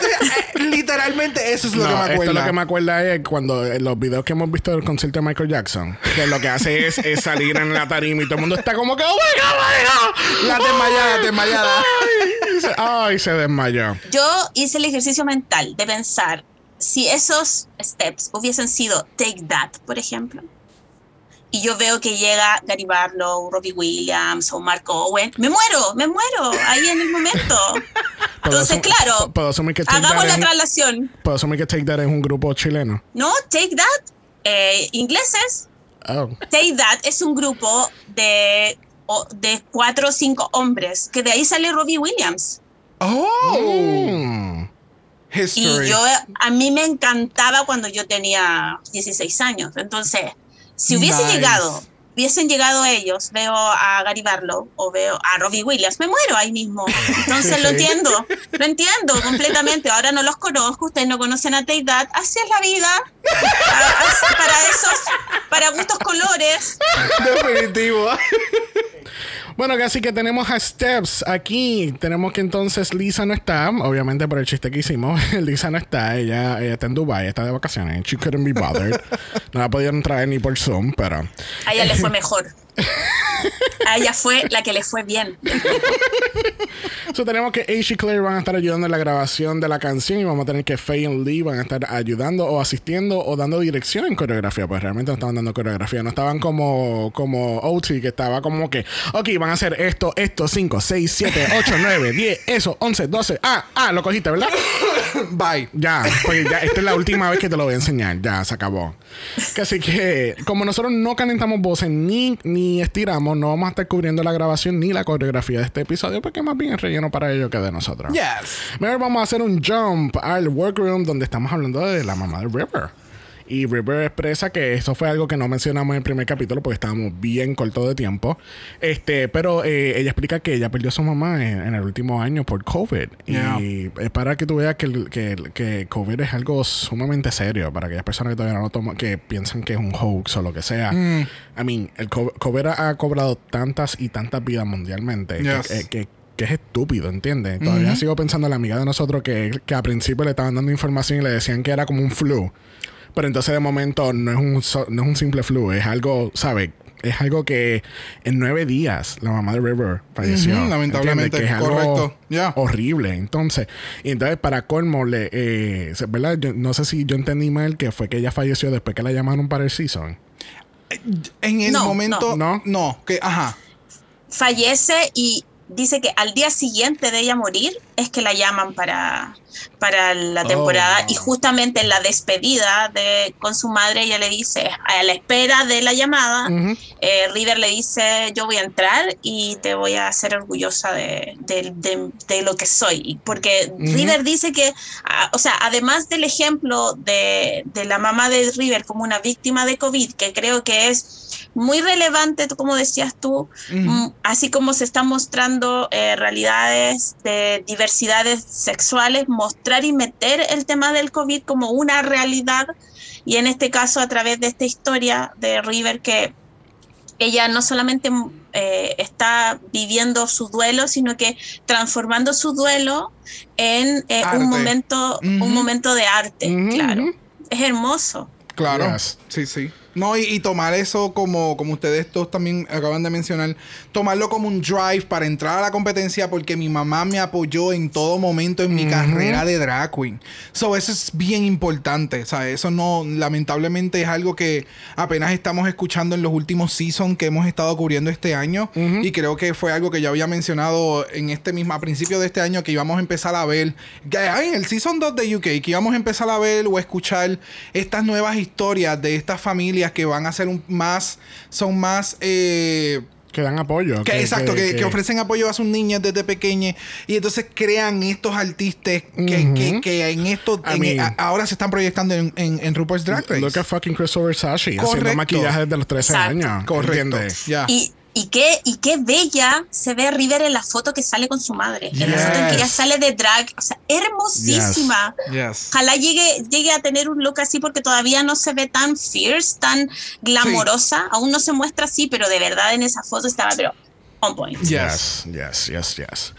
Te- eh, Literalmente, eso es lo No, que me esto acuerda. lo que me acuerda es cuando en los videos que hemos visto del concierto de Michael Jackson, que lo que hace es, es salir en la tarima y todo el mundo está como que, oh my god, oh my god. La desmayada, desmayada. Ay, se, ay, se desmayó. Yo hice el ejercicio mental de pensar si esos steps hubiesen sido Take That, por ejemplo, y yo veo que llega Gary Barlow, Robbie Williams o Mark Owen, me muero, me muero ahí en el momento. Entonces, asum- claro, puedo asumir que hagamos la traslación. Puedo asumir que Take That es un grupo chileno. No, Take That, eh, ingleses, Oh. Take That es un grupo de, de cuatro o cinco hombres, que de ahí sale Robbie Williams. Oh. Mm. History. Y yo, a mí me encantaba cuando yo tenía 16 años. Entonces, si hubiese Nice. llegado, hubiesen llegado ellos, veo a Gary Barlow o veo a Robbie Williams, me muero ahí mismo. Entonces Sí, lo sí. entiendo, lo entiendo completamente. Ahora no los conozco, ustedes no conocen a That. Así es la vida. A- así- para esos, para gustos colores. Definitivo. Bueno, casi que tenemos a Steps aquí. Tenemos que entonces Lisa no está, obviamente por el chiste que hicimos. Lisa no está, ella, ella está en Dubai, está de vacaciones. She couldn't be bothered. No la pudieron traer ni por Zoom, pero A ella le fue mejor. A ella fue la que le fue bien. So, tenemos que Ace y Claire van a estar ayudando en la grabación de la canción y vamos a tener que Faye y Lee van a estar ayudando o asistiendo o dando dirección en coreografía, pues realmente no estaban dando coreografía, no estaban como, como OT, que estaba como que, ok, van a hacer esto, esto, 5, 6, 7, 8, 9, 10, eso, 11, 12, ah, ah, lo cogiste, ¿verdad? Bye. Ya, pues ya, esta es la última vez que te lo voy a enseñar. Ya, se acabó. Así que, como nosotros no calentamos voces ni, ni estiramos, no vamos a estar cubriendo la grabación ni la coreografía de este episodio, porque más bien es relleno para ello que de nosotros. Yes. Mejor vamos a hacer un jump al workroom donde estamos hablando de la mamá de River. Y River expresa que eso fue algo que no mencionamos en el primer capítulo porque estábamos bien cortos de tiempo. Este, pero eh, ella explica que ella perdió a su mamá en, en el último año por COVID. Yeah. Y es para que tú veas que, que, que COVID es algo sumamente serio para aquellas personas que todavía no lo toman, que piensan que es un hoax o lo que sea. Mm. I mean, el co- COVID ha cobrado tantas y tantas vidas mundialmente que- Yes. que- que que es estúpido, ¿entiendes? Todavía sigo pensando en la amiga de nosotros que, que a principio le estaban dando información y le decían que era como un flu. Pero entonces de momento no es un, so- no es un simple flu, es algo, ¿sabes? Es algo que en nueve días la mamá de River falleció. Lamentablemente. Que es algo correcto, horrible. Entonces, y entonces para colmo, le, eh, ¿verdad? Yo no sé si yo entendí mal que fue que ella falleció después que la llamaron para el season. En el No, momento. no. No. que, ajá. fallece y dice que al día siguiente de ella morir es que la llaman para, para la temporada y justamente en la despedida de, con su madre ella le dice, a la espera de la llamada, Ujú. eh, River le dice, yo voy a entrar y te voy a hacer orgullosa de, de- de- de lo que soy. Porque River dice que, ah, o sea, además del ejemplo de, de la mamá de River como una víctima de COVID, que creo que es muy relevante, como decías tú, mm, así como se están mostrando eh, realidades de diversidades sexuales, mostrar y meter el tema del COVID como una realidad y en este caso a través de esta historia de River que ella no solamente eh, está viviendo su duelo, sino que transformando su duelo en eh, un momento, un momento de arte, claro. Es hermoso. Claro. Yes. Sí, sí. No, y, y tomar eso como, como ustedes todos también acaban de mencionar, tomarlo como un drive para entrar a la competencia porque mi mamá me apoyó en todo momento en mi carrera de drag queen. So, eso es bien importante. O sea, eso no, lamentablemente es algo que apenas estamos escuchando en los últimos seasons que hemos estado cubriendo este año. Y creo que fue algo que ya había mencionado en este mismo, a principio de este año, que íbamos a empezar a ver, que, ay, el season 2 de UK, que íbamos a empezar a ver o a escuchar estas nuevas historias de estas familias familias que van a ser un, más, son más... eh, Que dan apoyo. que, exacto, que, que ofrecen apoyo a sus niñas desde pequeñas y entonces crean estos artistas que, que, que en esto en- mean- a- ahora se están proyectando en, en, en RuPaul's Drag Race. Look at fucking Christopher Sashi haciendo Correcto. maquillaje desde los 13 Exacto. años. Correcto. Ya. Y, y, qué, y qué bella se ve River en la foto que sale con su madre. En la foto en que ella sale de drag. O sea, hermosísima. Yes. Ojalá llegue, llegue a tener un look así porque todavía no se ve tan fierce, tan glamorosa. Aún no se muestra así, pero de verdad en esa foto estaba, pero on point. Yes. Yes, yes, yes.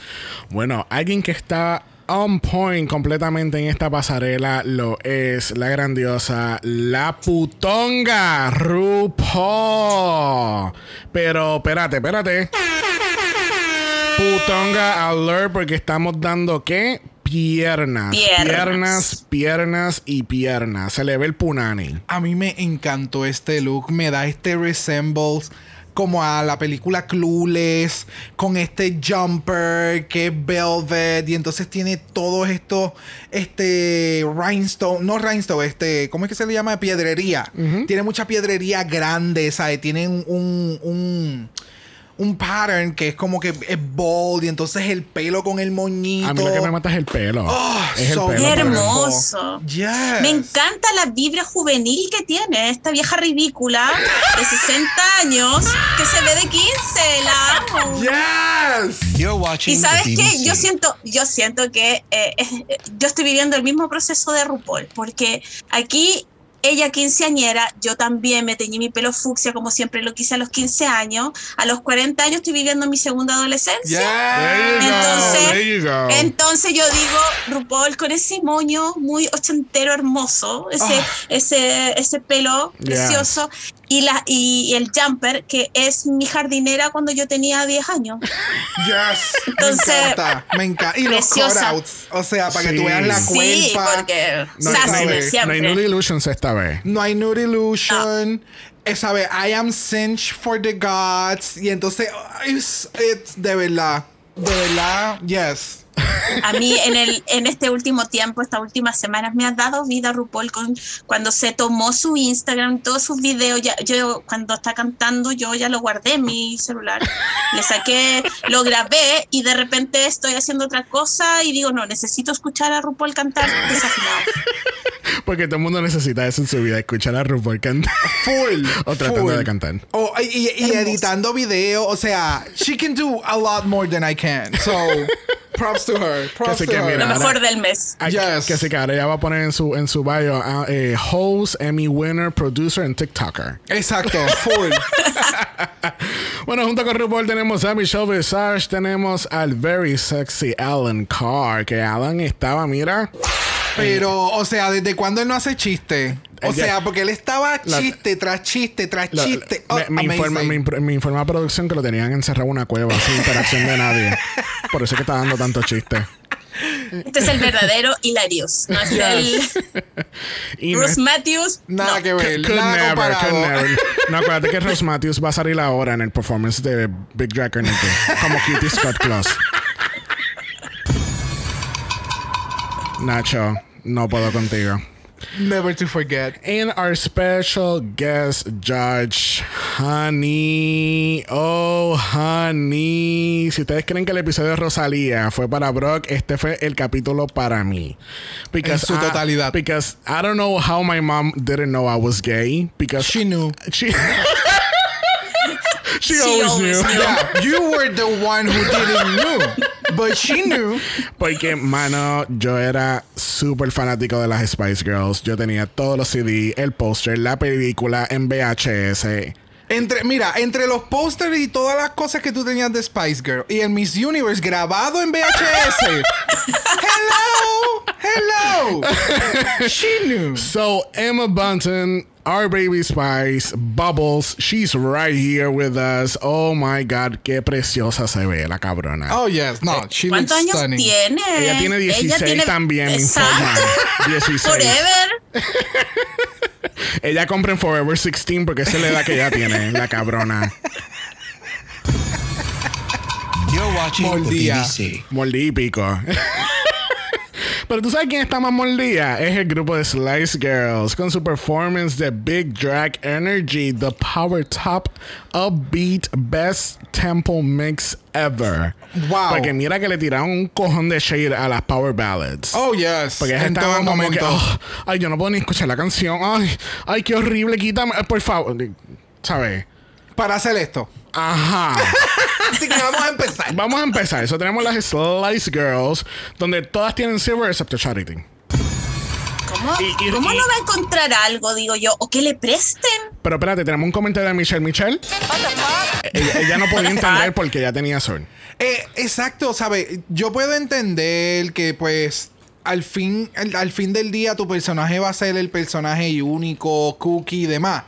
Bueno, alguien que está on point completamente en esta pasarela lo es la grandiosa, la putonga RuPaul. Pero espérate, espérate. Putonga alert porque estamos dando qué? Piernas. Piernas. Piernas, piernas y piernas. Se le ve el punani. A mí me encantó este look, me da este resembles como a la película Clueless, con este jumper que es velvet y entonces tiene todos estos, este rhinestone, no rhinestone, este, ¿cómo es que se le llama? Piedrería. Tiene mucha piedrería grande, ¿sabes? Tiene un, un, un, un pattern que es como que es bold y entonces el pelo con el moñito. A mí lo que me mata es el pelo. Oh, es el pelo. Hermoso. Yes. Me encanta la vibra juvenil que tiene esta vieja ridícula de 60 años que se ve de 15. La amo. Yes. You're watching Y sabes qué, yo siento, yo siento que eh, eh, yo estoy viviendo el mismo proceso de RuPaul, porque aquí ella quinceañera, yo también me teñí mi pelo fucsia como siempre lo quise a los 15 años, a los 40 años estoy viviendo mi segunda adolescencia. Entonces, there you go. entonces yo digo, RuPaul con ese moño muy ochentero hermoso, ese, ese, ese pelo precioso, y, la, y el jumper que es mi jardinera cuando yo tenía 10 años. Yes. Entonces, me encanta. Me encanta. Y los preciosa. cutouts. O sea, para Sí. que tú veas la Sí, cuerpa. porque No, sassy no hay- de no hay siempre. Nude Illusions esta vez. No hay nude illusion. Eh, sabe, I am cinch for the gods. Y entonces, it's, it's de verdad. De verdad, yes. A mí en, el, en este último tiempo, estas últimas semanas, me ha dado vida RuPaul con, cuando se tomó su Instagram, todos sus videos. Ya, yo cuando está cantando, yo ya lo guardé en mi celular. Le saqué, lo grabé y de repente estoy haciendo otra cosa y digo, no, necesito escuchar a RuPaul cantar desafinado. Porque todo el mundo necesita eso en su vida, escuchar a RuPaul cantar. Full. O tratando full. de cantar. Oh, y, y- y editando video. O sea, she can do a lot more than I can. So, props to her. Props Así to que her. Lo mira, mejor del mes. Yes. Que sí, que ahora ella va a poner en su, en su bio ah, eh, host, Emmy winner, producer and TikToker. Exacto, full. Bueno, junto con RuPaul tenemos a Michelle Visage, tenemos al very sexy Alan Carr, que Alan estaba, mira, Pero, o sea, ¿desde cuándo él no hace chiste? O Ella- sea, porque él estaba La- chiste tras chiste tras la- chiste. Oh, me, me informa, me, informa producción que lo tenían encerrado en una cueva sin interacción de nadie. Por eso es que está dando tanto chiste. Este es el verdadero Hilarious. No es el Y Bruce Matthews. Nada no. que ver. Could nada never, could never. No, acuérdate que Ross Matthews va a salir ahora en el performance de Big Carnegie como Kitty Scott Claus. Nacho, no puedo contigo. Never to forget. And our special guest judge, Honey. Oh, Honey. Si ustedes creen que el episodio de Rosalía fue para Brock, este fue el capítulo para mí. Because su I- totalidad. because I don't know how my mom didn't know I was gay. Because She knew. She, she, She always, always knew. knew. Yeah, you were the one who didn't know. But she knew. Porque, mano, yo era súper fanático de las Spice Girls. Yo tenía todos los CD, el póster, la película en VHS. Entre, mira, entre los pósters y todas las cosas que tú tenías de Spice Girl y el Miss Universe grabado en VHS. hello, hello. She knew. So, Emma Bunton, our baby Spice, Bubbles, she's right here with us. Oh my God, qué preciosa se ve la cabrona. Oh yes, no, she looks ¿Cuántos años stunning. tiene? Ella tiene 16 tiene- también, me informan. Exacto. 16. Forever. Ella compra en Forever 16 porque esa es la edad que ella tiene, la cabrona. You're watching BBC. Mordí y pico. Pero tú sabes quién está más mordida. Es el grupo de Slice Girls con su performance de Big Drag Energy, the power top upbeat best tempo mix ever. Wow. Porque mira que le tiraron un cojón de shade a las power ballads. Oh, yes. Porque en todo como que, momento. "Oh, ay, yo no puedo ni escuchar la canción. Ay, ay, qué horrible, quítame, por favor. ¿Sabes? Para hacer esto. Ajá. Así que vamos a empezar. Vamos a empezar. Eso tenemos las Slice Girls, donde todas tienen silver excepto Charity. ¿Cómo, Y- y- cómo y- no va a encontrar algo, digo yo? ¿O que le presten? Pero espérate, tenemos un comentario de Michelle. Michelle, ella, ella no podía entender porque ya tenía sol. Eh, exacto, ¿sabes? Yo puedo entender que, pues, al fin, al, al fin del día tu personaje va a ser el personaje único, cookie y demás.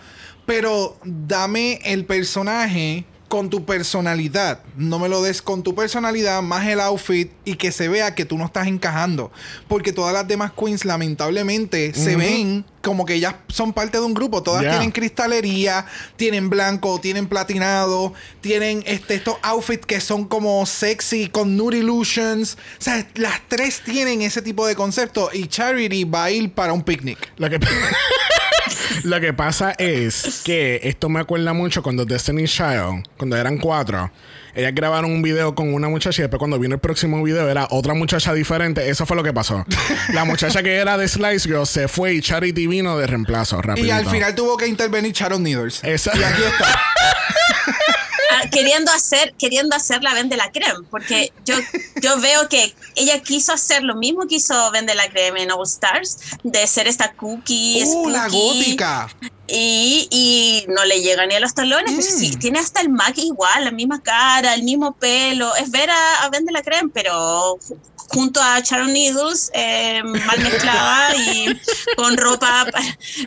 Pero dame el personaje con tu personalidad. No me lo des con tu personalidad, más el outfit y que se vea que tú no estás encajando. Porque todas las demás queens, lamentablemente, se ven como que ellas son parte de un grupo. Todas Yeah. tienen cristalería, tienen blanco, tienen platinado, tienen este, estos outfits que son como sexy con nude illusions. O sea, las tres tienen ese tipo de concepto y Charity va a ir para un picnic. Lo que, lo que pasa es que esto me acuerda mucho cuando Destiny Child, cuando eran cuatro, ellas grabaron un video con una muchacha y después cuando vino el próximo video era otra muchacha diferente. Eso fue lo que pasó. La muchacha que era de Slice Girl se fue y Charity vino de reemplazo. Y rapidito. al final tuvo que intervenir Sharon Needles. Esa- Y aquí está. Ah, queriendo hacer queriendo hacer la vende la creme porque yo yo veo que ella quiso hacer lo mismo que hizo vende la creme en All Stars de ser esta cookie ¡Uh, la gótica! y, y no le llega ni a los talones pero Mm. sí tiene hasta el mac igual la misma cara el mismo pelo es ver a, a vende la creme pero ju- junto a Sharon Needles eh, mal mezclada y con ropa pa-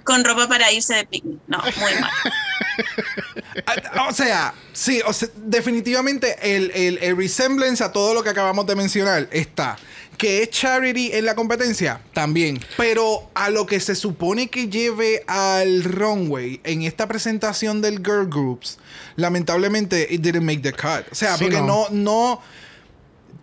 con ropa para irse de picnic no muy mal O sea, sí, o sea, definitivamente el, el, el resemblance a todo lo que acabamos de mencionar está. Que es charity en la competencia, también. Pero a lo que se supone que lleve al runway en esta presentación del Girl Groups, lamentablemente it didn't make the cut. O sea, Sí, porque no. no, no.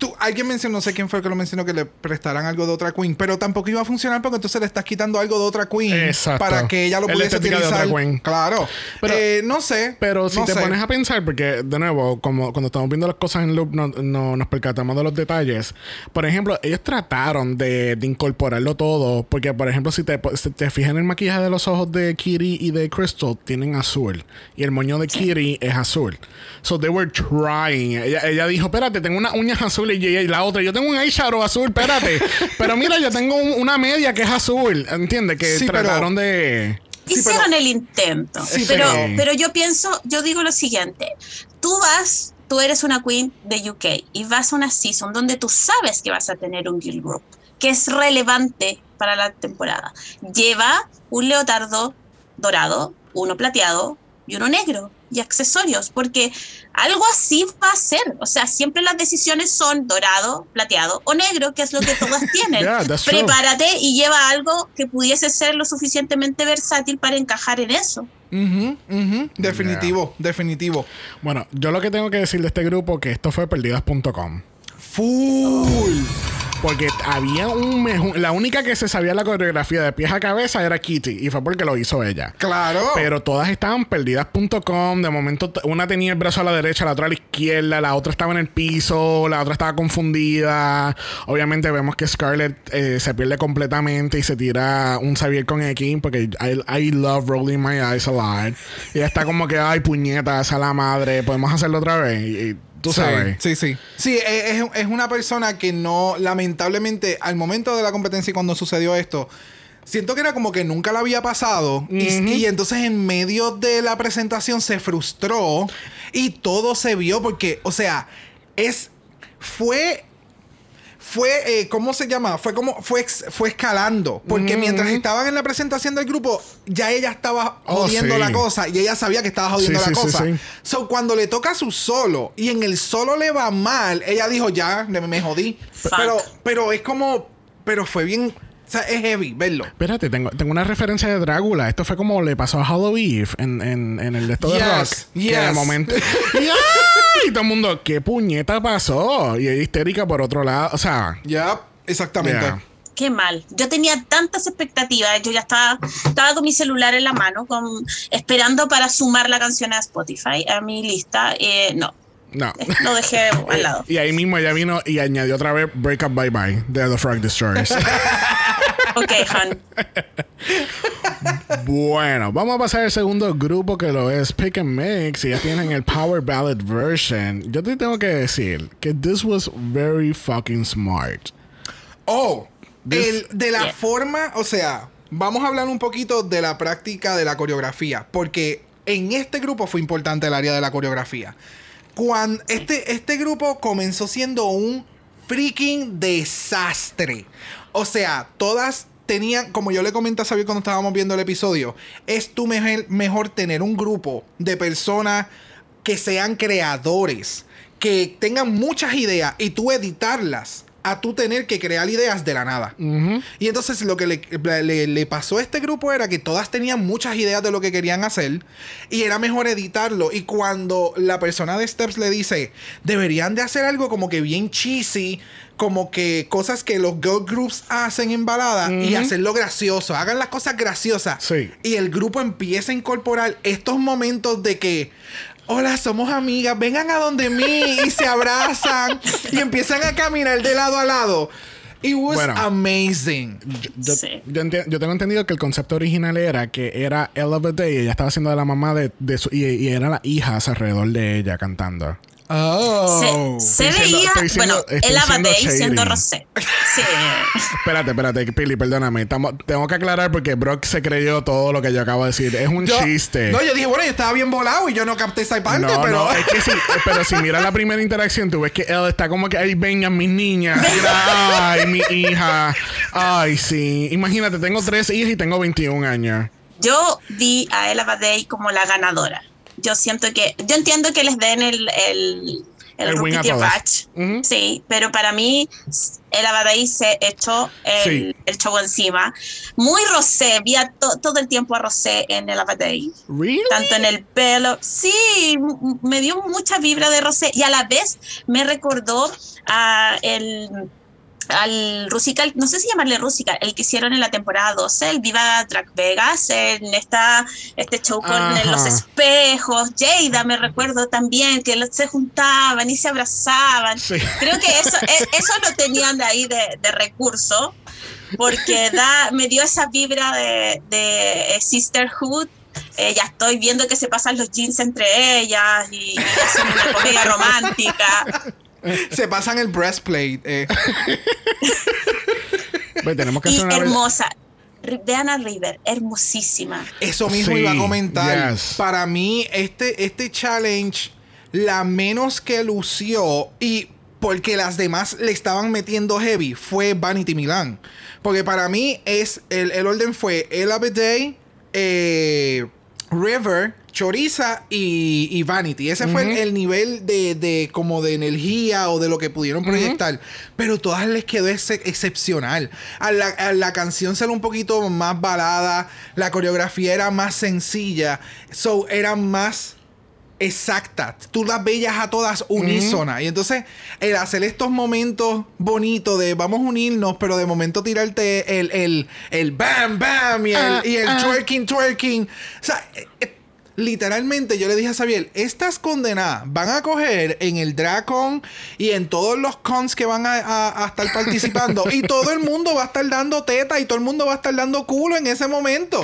Tú, alguien mencionó, no sé quién fue el que lo mencionó, que le prestaran algo de otra queen, pero tampoco iba a funcionar porque entonces le estás quitando algo de otra queen Exacto. para que ella lo pudiese estética de otra utilizar. queen. Claro. Pero- Eh, no sé. Pero si no te sé. pones a pensar, porque de nuevo, como cuando estamos viendo las cosas en loop, no, no- nos percatamos de los detalles. Por ejemplo, ellos trataron de, de incorporarlo todo, porque por ejemplo, si te, si te fijas en el maquillaje de los ojos de Kitty y de Crystal, tienen azul. Y el moño de Kitty es azul. So they were trying. Ella, ella dijo, espérate, tengo unas uñas azules y, y la otra, yo tengo un eyeshadow azul, espérate. pero mira, yo tengo un- una media que es azul. ¿Entiendes? Que Sí, pero- trataron de... Sí, Hicieron pero- el intento. Sí, pero, pero- pero yo pienso, yo digo lo siguiente. Tú vas, tú eres una queen de UK y vas a una season donde tú sabes que vas a tener un guild group que es relevante para la temporada. Lleva un leotardo dorado, uno plateado y uno negro y accesorios, porque algo así va a ser. O sea, siempre las decisiones son dorado, plateado o negro, que es lo que todas tienen. Yeah, that's true. Prepárate y lleva algo que pudiese ser lo suficientemente versátil para encajar en eso. Definitivo, definitivo. Bueno, yo lo que tengo que decir de este grupo que esto fue perdidas.com. Full. Porque había un meju- La única que se sabía la coreografía de pies a cabeza era Kitty. Y fue porque lo hizo ella. Claro. Pero todas estaban perdidas.com. De momento, una tenía el brazo a la derecha, la otra a la izquierda, la otra estaba en el piso, la otra estaba confundida. Obviamente, vemos que Scarlett eh, se pierde completamente y se tira un Xavier con X. Porque I, I love rolling my eyes a lot. Y ella está como que, ay, puñetas a la madre, podemos hacerlo otra vez. Y, y tú Sí, sabes. Sí, sí. Sí, e- es, es una persona que no, lamentablemente, al momento de la competencia y cuando sucedió esto, siento que era como que nunca la había pasado. y, y entonces en medio de la presentación se frustró y todo se vio porque, o sea, es. Fue. Fue, eh, ¿cómo se llama? Fue como, fue, ex- fue escalando. Porque mientras estaban en la presentación del grupo, ya ella estaba Oh, jodiendo sí. la cosa y ella sabía que estaba jodiendo Sí, la sí, sí, cosa. sí. So, cuando le toca su solo y en el solo le va mal, ella dijo, ya, me, me jodí. Fuck. Pero, pero es como, pero fue bien, o sea, es heavy verlo. Espérate, tengo, tengo una referencia de Drácula. Esto fue como le pasó a Halloween en, en, en el de esto de Yes, rock. Que de yes. momento. y, todo el mundo, ¿qué puñeta pasó? Y ella histérica por otro lado. O sea, Ya, exactamente. Yeah. qué mal. Yo tenía tantas expectativas, yo ya estaba, estaba con mi celular en la mano, con, esperando para sumar la canción a Spotify, a mi lista. Eh, no, No. lo dejé al lado. Y ahí mismo ella vino y añadió otra vez Break Up Bye Bye de The Frog Destroyers. Ok, Han. bueno, vamos a pasar al segundo grupo que lo es Pick and Mix y ya tienen el Power Ballad version. Yo te tengo que decir que this was very fucking smart. Oh, This- el- de la Yeah. forma, o sea, vamos a hablar un poquito de la práctica de la coreografía, porque en este grupo fue importante el área de la coreografía. Cuando este, este grupo comenzó siendo un freaking desastre. O sea, todas tenían, como yo le comenté a Xavier cuando estábamos viendo el episodio, es tu mejor, mejor tener un grupo de personas que sean creadores, que tengan muchas ideas y tú editarlas a tú tener que crear ideas de la nada. Y entonces lo que le, le- le pasó a este grupo era que todas tenían muchas ideas de lo que querían hacer y era mejor editarlo. Y cuando la persona de Steps le dice, deberían de hacer algo como que bien cheesy, como que cosas que los girl groups hacen en balada y hacerlo gracioso, hagan las cosas graciosas. Sí. Y el grupo empieza a incorporar estos momentos de que, hola, somos amigas, vengan a donde mí y se abrazan y empiezan a caminar de lado a lado. It was Bueno. amazing. Yo, Sí. yo tengo entendido que el concepto original era que era Ella of the Day, ella estaba haciendo de la mamá de, de su y, y era la hija alrededor de ella cantando. Oh. Se, se Estoy diciendo- veía, bueno, el siendo Abadei siendo Rosé. Sí. Espérate, espérate, Pili, perdóname. Tengo que aclarar porque Brock se creyó todo lo que yo acabo de decir. Es un Yo- chiste. No, yo dije, bueno, yo estaba bien volado y yo no capté esa parte, No, pero. no, es que sí, eh, pero si miras la primera interacción, tú ves que él está como que, ay, vengan mis niñas, mira, ay, mi hija, ay, sí. Imagínate, tengo tres hijas y tengo 21 años. Yo vi a Ella Badei como la ganadora. Yo siento que, yo entiendo que les den el, el, el, El win a sí, pero para mí Ella Badei se echó el, Sí. el show encima. Muy Rosé, vi a to- todo el tiempo a Rosé en Ella Badei. ¿Really? Tanto en el pelo, sí, me dio mucha vibra de Rosé y a la vez me recordó a el al Rusical, no sé si llamarle Rusical, el que hicieron en la temporada 12, el Viva Drag Vegas, en esta, este show con Ajá. los espejos, Jada me recuerdo también, que se juntaban y se abrazaban. Sí. Creo que eso, e- eso lo tenían de ahí de, de recurso, porque da, me dio esa vibra de, de eh, Sisterhood. Eh, ya estoy viendo que se pasan los jeans entre ellas y, y hacen una comedia romántica. Se pasan el breastplate. eh. Pues tenemos que Y hacer una hermosa. Ri- Vean a River, hermosísima. Eso mismo Sí, iba a comentar. yes. Para mí, este, este challenge, la menos que lució y porque las demás le estaban metiendo heavy, fue Vanity Milan. Porque para mí es el, el orden fue Ella Day, eh, River, Choriza y, y Vanity. Ese fue el, el nivel de, de como de energía o de lo que pudieron proyectar. Pero todas les quedó ex- excepcional. A la, a la canción salió un poquito más balada. La coreografía era más sencilla. So, era más exacta. Tú las veías a todas unísonas. Y entonces, el hacer estos momentos bonitos de vamos a unirnos, pero de momento tirarte el, el, el bam, bam y el, y el twerking, twerking. O sea, literalmente yo le dije a Xavier, estas condenadas van a coger en el Dracon y en todos los cons que van a, a- a estar participando y todo el mundo va a estar dando teta y todo el mundo va a estar dando culo en ese momento.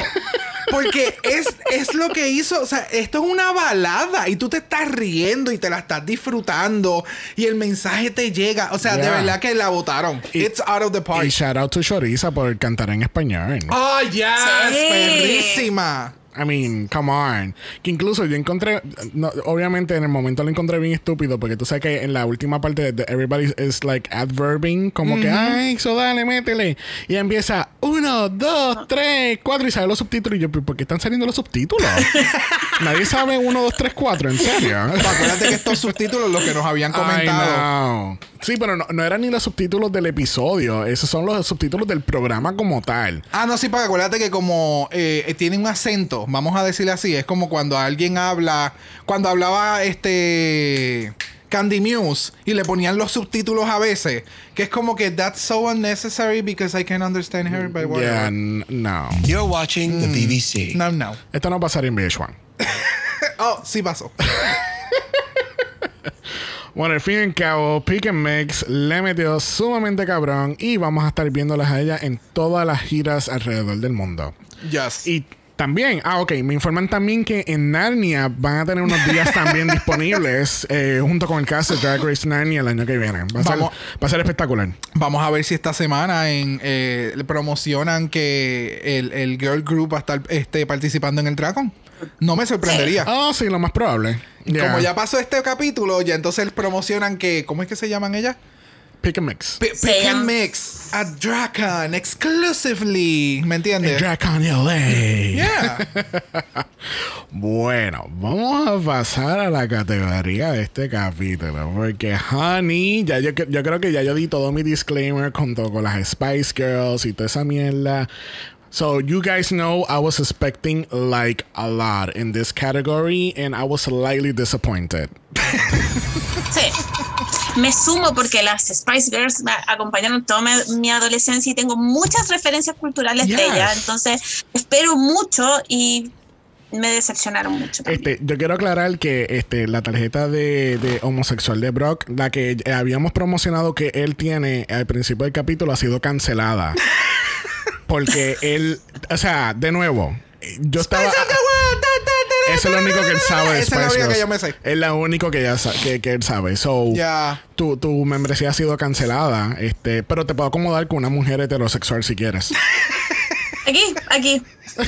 Porque es, es lo que hizo, o sea, esto es una balada y tú te estás riendo y te la estás disfrutando y el mensaje te llega. O sea, de verdad que la votaron. Y- It's out of the Y park. shout out to Choriza por cantar en español. ¡Oh, yes! Sí. Perrísima. I mean, come on. Que incluso yo encontré, no, obviamente en el momento lo encontré bien estúpido porque tú sabes que en la última parte de Everybody is like adverbing, como que, ay, eso dale, métele. Y empieza, uno, dos, tres, cuatro, y sale los subtítulos. Y yo, ¿pero ¿por qué están saliendo los subtítulos? Nadie sabe uno, dos, tres, cuatro, en serio. Acuérdate que estos subtítulos, los que nos habían comentado. Sí, pero no, no eran ni los subtítulos del episodio, esos son los subtítulos del programa como tal. Ah, no, sí, porque acuérdate que como eh, tiene un acento, vamos a decirle así, es como cuando alguien habla, cuando hablaba este Candy Muse y le ponían los subtítulos a veces, que es como que that's so unnecessary because I can understand her, but whatever. Yeah, no. You're watching the BBC. No, no. Esto no pasaría en VH1. Oh, sí pasó. Bueno, al fin y al cabo, Pick and Mix le metió sumamente cabrón y vamos a estar viéndolas a ella en todas las giras alrededor del mundo. Yes. Y también, ah, ok, me informan también que en Narnia van a tener unos días también disponibles eh, junto con el cast de Drag Race Narnia el año que viene. Va a, ser, va a ser espectacular. Vamos a ver si esta semana en, eh, promocionan que el, el girl group va a estar este, participando en el Dragon. No me sorprendería. Ah, sí, lo más probable. Yeah. Como ya pasó este capítulo, ya entonces promocionan que. ¿Cómo es que se llaman ellas? Pick and Mix. P- Pick and Mix at Dragon exclusively. ¿Me entiendes? Drag on LA. Yeah. Bueno, vamos a pasar a la categoría de este capítulo. Porque, honey, ya yo, yo creo que ya yo di todo mi disclaimer junto con las Spice Girls y toda esa mierda. So, you guys know I was expecting like a lot in this category, and I was slightly disappointed. Sí. Me sumo porque las Spice Girls me acompañaron toda mi, mi adolescencia y tengo muchas referencias culturales de Yes. ellas. Entonces, espero mucho y me decepcionaron mucho. Este, yo quiero aclarar que este, la tarjeta de, de homosexual de Brock, la que eh, habíamos promocionado que él tiene al principio del capítulo, ha sido cancelada. Porque él, o sea, de nuevo, yo estaba. Eso es lo único que él sabe de Esa es la Spice única que Girls. yo me sé. Es la única que, ya sa- que, que él sabe. So, Ya. tu, tu membresía ha sido cancelada. Este, pero te puedo acomodar con una mujer heterosexual si quieres. Aquí, aquí.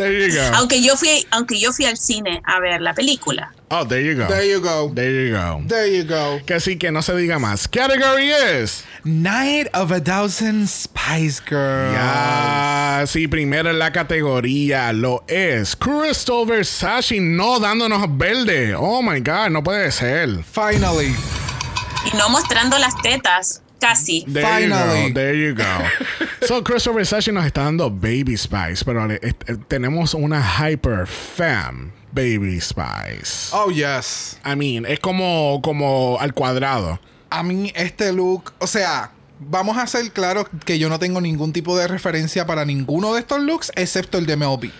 There you go. Aunque yo fui, aunque yo fui al cine a ver la película. Oh, there you go. There you go. There you go. There you go. Que así que no se diga más. Category is. Night of a Thousand Spice Girls. Ya, sí, primero en la categoría lo es Crystal Versace no dándonos verde. Oh my god, no puede ser. Finally. Y no mostrando las tetas. Casi. There Finally. you go, there you go. so, Crystal Versace nos está dando Baby Spice, pero le- eh, tenemos una hyper fam Baby Spice. Oh, yes. I mean, es como, como al cuadrado. A mí este look, o sea, vamos a ser claros que yo no tengo ningún tipo de referencia para ninguno de estos looks, excepto el de Mel B.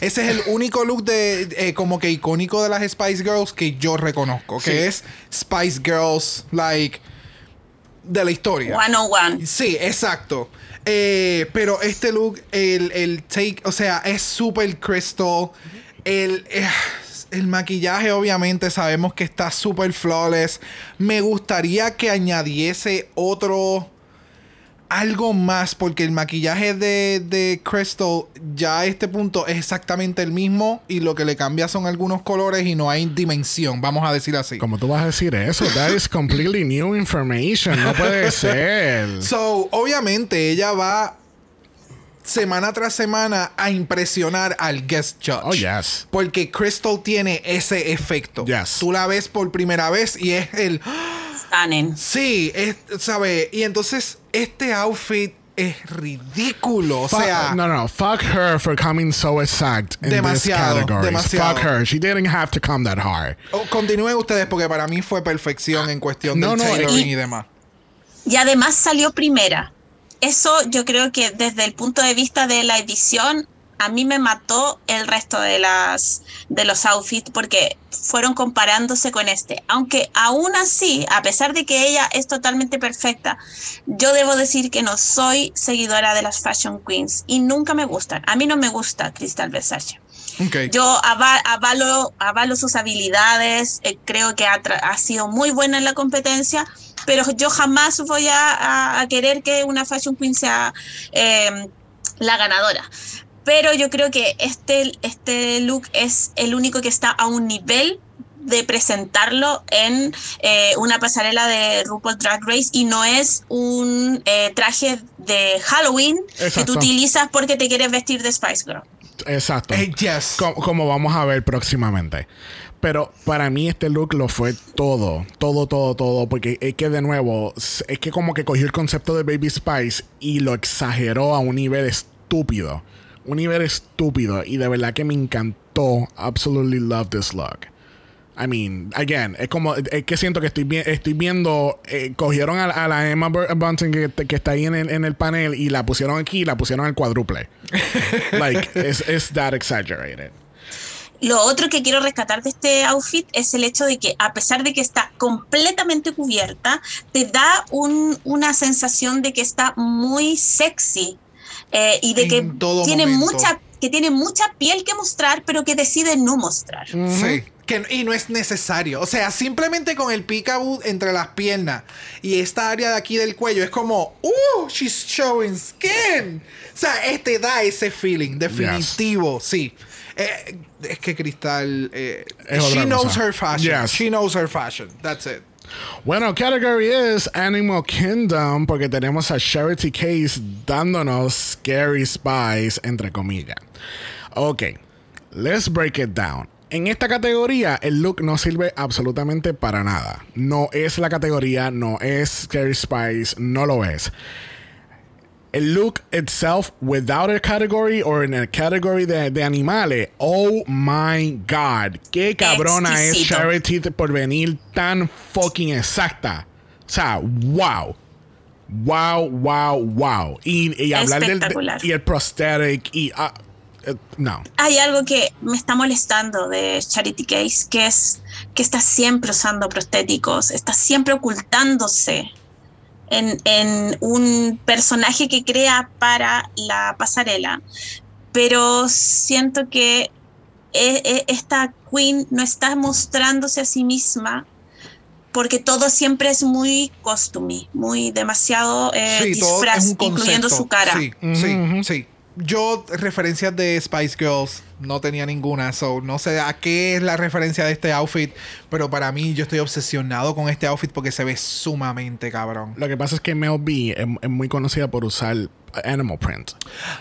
Ese es el único look de eh, como que icónico de las Spice Girls que yo reconozco, Sí. que es Spice Girls, like, de la historia. One on one. Sí, exacto. Eh, pero este look, el, el take, o sea, es súper crystal. El, eh, el maquillaje, obviamente, sabemos que está súper flawless. Me gustaría que añadiese otro. Algo más, porque el maquillaje de, de Crystal ya a este punto es exactamente el mismo y lo que le cambia son algunos colores y no hay dimensión, vamos a decir así. ¿Cómo tú vas a decir eso? That is completely new information. No puede ser. So, obviamente, ella va semana tras semana a impresionar al guest judge. Oh, yes. Porque Crystal tiene ese efecto. Yes. Tú la ves por primera vez y es el. Stunning. Sí, es, ¿sabes? Y entonces, este outfit es ridículo. O Fuck- sea. no, no, fuck her for coming so exact in Demasiado, this category. demasiado. Fuck her. She didn't have to come that hard. oh, continúen ustedes porque para mí fue perfección en cuestión No, del no, tailoring y- y demás. Y además salió primera. Eso yo creo que desde el punto de vista de la edición, a mí me mató el resto de las de los outfits porque fueron comparándose con este. Aunque aún así, a pesar de que ella es totalmente perfecta, yo debo decir que no soy seguidora de las fashion queens y nunca me gustan. A mí no me gusta Crystal Versace. Yo ava- avalo, avalo sus habilidades, eh, creo que ha, ha sido muy buena en la competencia, pero yo jamás voy a, a- a querer que una Fashion Queen sea eh, la ganadora. Pero yo creo que este, este look es el único que está a un nivel de presentarlo en eh, una pasarela de RuPaul Drag Race y no es un eh, traje de Halloween que tú utilizas porque te quieres vestir de Spice Girl. Exacto. Eh, yes. Como vamos a ver próximamente. Pero para mí este look lo fue todo, todo, todo, todo, porque es que de nuevo, es que como que cogió el concepto de Baby Spice y lo exageró a un nivel estúpido, un nivel estúpido y de verdad que me encantó, absolutely love this look. I mean, again, es como, es que siento que estoy, vi- estoy viendo, eh, cogieron a, a la Emma Bur- Bunting que, que está ahí en el, en el panel y la pusieron aquí y la pusieron al cuádruple. like, it's, it's that exaggerated. Lo otro que quiero rescatar de este outfit es el hecho de que a pesar de que está completamente cubierta, te da un- una sensación de que está muy sexy eh, y de En que todo tiene momento. mucha que tiene mucha piel que mostrar, pero que decide no mostrar. Sí. Que, y no es necesario. O sea, simplemente con el peekaboo entre las piernas y esta área de aquí del cuello es como, ¡Uh! She's showing skin. O sea, este da ese feeling, definitivo, sí. Eh, es que Cristal. eh, Es she knows cosa. her fashion. Yes. She knows her fashion. That's it. Bueno, category is Animal Kingdom porque tenemos a Charity Case dándonos Scary Spies, entre comillas. Ok, let's break it down. En esta categoría, el look no sirve absolutamente para nada. No es la categoría, no es Scary Spies, no lo es. El look itself, without a category or in a category de, de animales, oh my god, qué cabrona es Exquisito. Charity por venir tan fucking exacta. O sea, wow. Wow, wow, wow. Y, y hablar del y el prosthetic y ah, eh, no. Hay algo que me está molestando de Charity Case, que es que está siempre usando prostéticos, está siempre ocultándose en, en un personaje que crea para la pasarela. Pero siento que e- e- esta Queen no está mostrándose a sí misma porque todo siempre es muy costumey, muy demasiado eh, Sí, disfraz, incluyendo su cara. Sí, sí, sí. Yo, referencias de Spice Girls, no tenía ninguna. So, no sé a qué es la referencia de este outfit. Pero para mí, yo estoy obsesionado con este outfit porque se ve sumamente cabrón. Lo que pasa es que Mel B es, es muy conocida por usar animal print.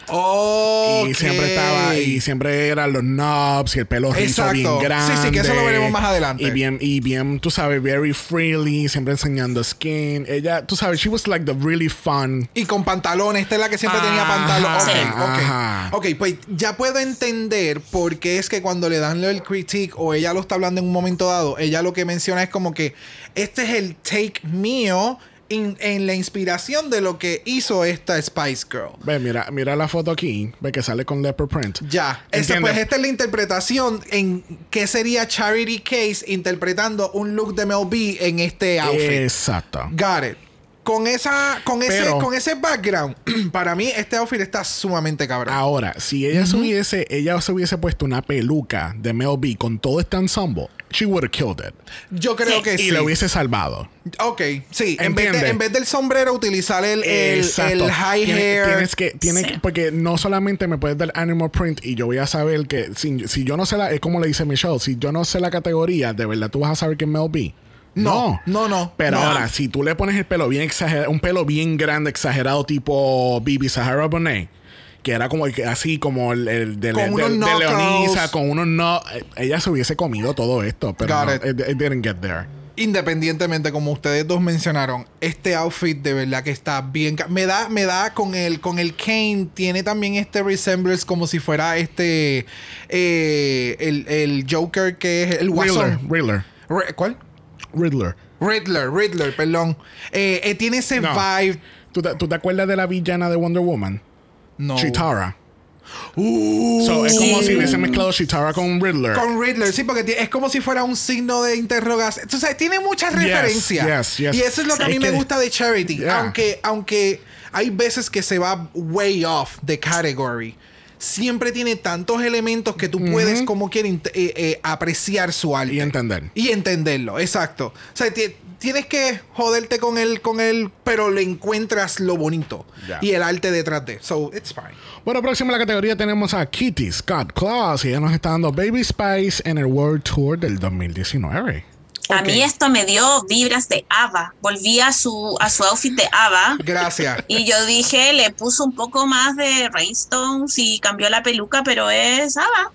Oh, Y siempre estaba, y siempre eran los knobs y el pelo rizo bien Sí, grande. sí, que eso lo veremos más adelante. Y bien, y bien, tú sabes, very freely, siempre enseñando skin. Ella, tú sabes, she was like the really fun. Y con pantalones, esta es la que siempre tenía pantalones. Ok, Sí. ok. ajá. Ok, pues ya puedo entender por qué es que cuando le dan el critique o ella lo está hablando en un momento dado, ella lo que menciona es como que este es el take mío en, en la inspiración de lo que hizo esta Spice Girl. Ve, mira, mira la foto aquí, ve que sale con leopard print. Ya, ¿Entiendes? pues esta es la interpretación en qué sería Charity Case interpretando un look de Mel B en este outfit. Exacto. Got it. Con esa, con ese, Pero- con ese background, para mí este outfit está sumamente cabrón. Ahora, si ella se hubiese, ella se hubiese puesto una peluca de Mel B con todo este ensemble, she would have killed it. Yo creo que y sí. lo hubiese salvado. Ok, sí. En vez, en vez del sombrero, utilizar el, el, high Tiene- hair. Tienes que, tiene Sí. que- porque no solamente me puedes dar animal print y yo voy a saber que si, si yo no sé la, es como le dice Michelle, si yo no sé la categoría, de verdad tú vas a saber que es Mel B. No, no, no, Pero no. ahora, si tú le pones el pelo bien exagerado, un pelo bien grande, exagerado, tipo Bibi Sahara Bonet, que era como así como el, el de, Con de- unos de knuckles. Leonisa, con unos no. eh, Ella se hubiese comido todo esto, pero no, it. it, it didn't get there. Independientemente, como ustedes dos mencionaron, este outfit de verdad que está bien. Me da, me da con el, con el Kane, tiene también este resemblance como si fuera este. eh, el, el Joker que es el Guasón. Riddler, ¿Cuál? Riddler. Riddler, Riddler, perdón. Eh, eh, tiene ese No. vibe. ¿Tú te, tú te acuerdas de la villana de Wonder Woman? No. Chitara. So, es como si hubiese mezclado Chitara con Riddler. Con Riddler, sí, porque es como si fuera un signo de interrogación. Entonces, tiene muchas Yes, referencias. yes, yes. Y eso es lo que a Es mí me que- gusta de Charity. Yeah. Aunque, aunque hay veces que se va way off the category. Siempre tiene tantos elementos que tú puedes, como quieras, int- eh, eh, apreciar su arte. Y entender. Y entenderlo, exacto. O sea, ti- tienes que joderte con él, con él, pero le encuentras lo bonito. Y el arte detrás de. So, it's fine. Bueno, próximo en la categoría tenemos a Kitty Scott Claus y ella nos está dando Baby Spice en el World Tour del 2019. A mí esto me dio vibras de Ava. Volví a su, a su outfit de Ava. Gracias. Y yo dije, le puso un poco más de Rainstones y cambió la peluca, pero es Ava.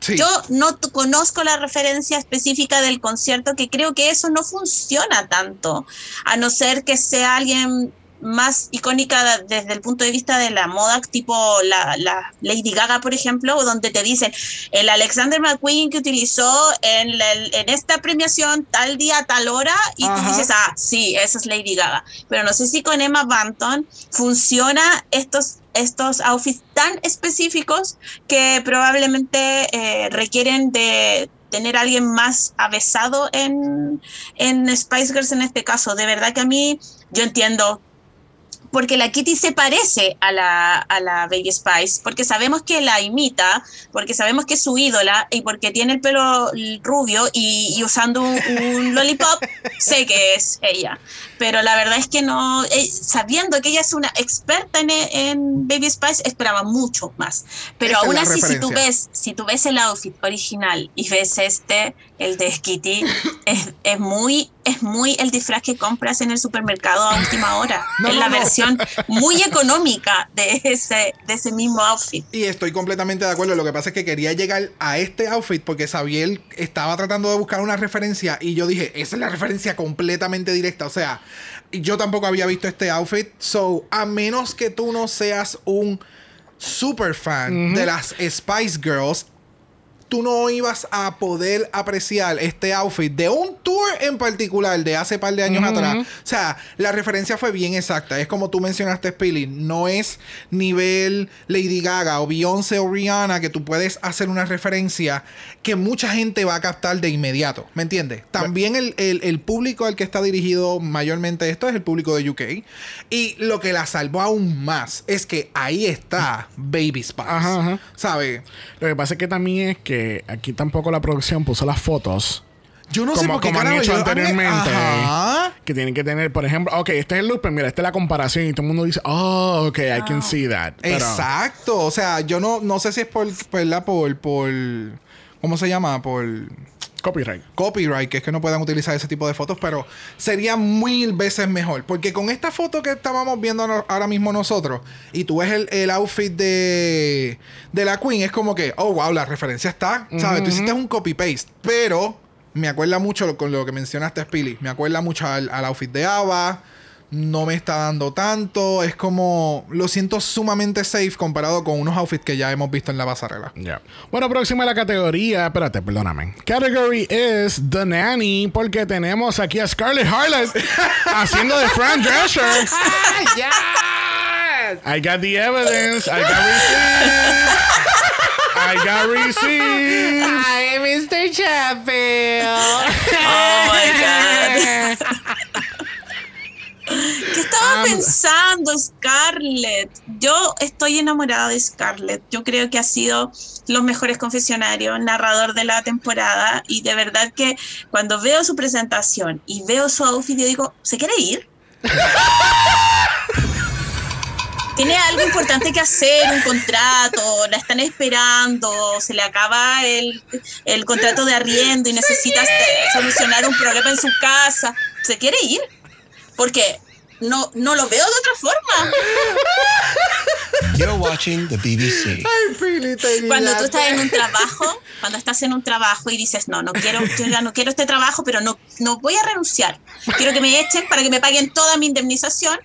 Sí. Yo no conozco la referencia específica del concierto, que creo que eso no funciona tanto, a no ser que sea alguien más icónica desde el punto de vista de la moda, tipo la, la Lady Gaga, por ejemplo, donde te dicen el Alexander McQueen que utilizó en, la- en esta premiación tal día, tal hora, y Ajá. tú dices, ah, sí, esa es Lady Gaga. Pero no sé si con Emma Banton funciona estos estos outfits tan específicos que probablemente eh, requieren de tener a alguien más avesado en, en Spice Girls en este caso. De verdad que a mí, yo entiendo porque la Kitty se parece a la, a la Baby Spice, porque sabemos que la imita, porque sabemos que es su ídola y porque tiene el pelo rubio y, y usando un, un lollipop, sé que es ella. Pero la verdad es que no, eh, sabiendo que ella es una experta en, en Baby Spice, esperaba mucho más. Pero Esa es aún así, si tú ves, si tú ves el outfit original y ves este, el de Kitty, es, es muy, es muy el disfraz que compras en el supermercado a última hora. No, es no, la no. versión muy económica de ese, de ese mismo outfit. Y estoy completamente de acuerdo. Lo que pasa es que quería llegar a este outfit porque Xavier estaba tratando de buscar una referencia y yo dije, esa es la referencia completamente directa. O sea, yo tampoco había visto este outfit. So, a menos que tú no seas un super fan de las Spice Girls, tú no ibas a poder apreciar este outfit de un tour en particular de hace par de años atrás. O sea, la referencia fue bien exacta. Es como tú mencionaste, Spilly. No es nivel Lady Gaga o Beyoncé o Rihanna que tú puedes hacer una referencia que mucha gente va a captar de inmediato. ¿Me entiendes? También el, el- el público al que está dirigido mayormente esto es el público de UK. Y lo que la salvó aún más es que ahí está Baby Spice. Ajá, ajá. ¿Sabes? Lo que pasa es que también es que aquí tampoco la producción puso las fotos. Yo no sé como por qué como han hecho yo- anteriormente. Ajá. Que tienen que tener, por ejemplo, ok, este es el look, pero mira, esta es la comparación y todo el mundo dice, oh, ok, I can see that. Pero- Exacto. O sea, yo no, no sé si es por, ¿verdad? Por, por. ¿Cómo se llama? Por Copyright. copyright, que es que no puedan utilizar ese tipo de fotos, pero sería mil veces mejor. Porque con esta foto que estábamos viendo no- ahora mismo nosotros, y tú ves el, el outfit de, de la Queen, es como que, oh, wow, la referencia está, ¿sabes? Tú hiciste un copy-paste, pero me acuerda mucho lo- con lo que mencionaste, Spilly, me acuerda mucho al, al outfit de Ava. No me está dando tanto. Es como. Lo siento sumamente safe comparado con unos outfits que ya hemos visto en la pasarela. Ya. Bueno, próxima a la categoría. Espérate, perdóname. Category is The Nanny, porque tenemos aquí a Scarlett Harlot haciendo de Fran Drescher. I got the evidence. I got receipts. I got receipts. Ay, Mr. Chapel. Oh my God. ¿Qué estaba pensando, Scarlett? Yo estoy enamorada de Scarlett. Yo creo que ha sido los mejores confesionarios, narrador de la temporada. Y de verdad que cuando veo su presentación y veo su outfit, yo digo, ¿se quiere ir? Tiene algo importante que hacer, un contrato, la están esperando, se le acaba el, el contrato de arriendo y necesita solucionar un problema en su casa. ¿Se quiere ir? Porque no, no lo veo de otra forma. You're watching the BBC. Cuando tú estás en un trabajo, cuando estás en un trabajo y dices, no, no quiero, yo ya no quiero este trabajo, pero no, no voy a renunciar. Quiero que me echen para que me paguen toda mi indemnización.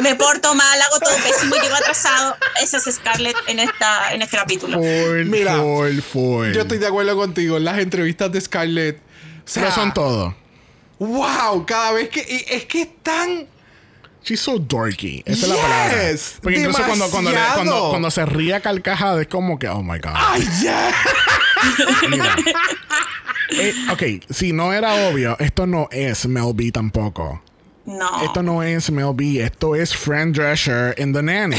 Me porto mal, hago todo pésimo, llego atrasado. Esa es Scarlett en, esta, en este capítulo. Full, Mira, full, full. Yo estoy de acuerdo contigo. Las entrevistas de Scarlett. O sea, Pero son todo. Wow, cada vez que. y es que es tan. She's so dorky. Esa es la palabra. Porque incluso cuando, cuando, le- cuando, cuando se ríe a carcajada es como que, oh my God. ¡Ay, ya! Mira. Eh, ok, si no era obvio, esto no es Mel B tampoco. No. Esto no es Mel B, esto es Fran Drescher in The Nanny.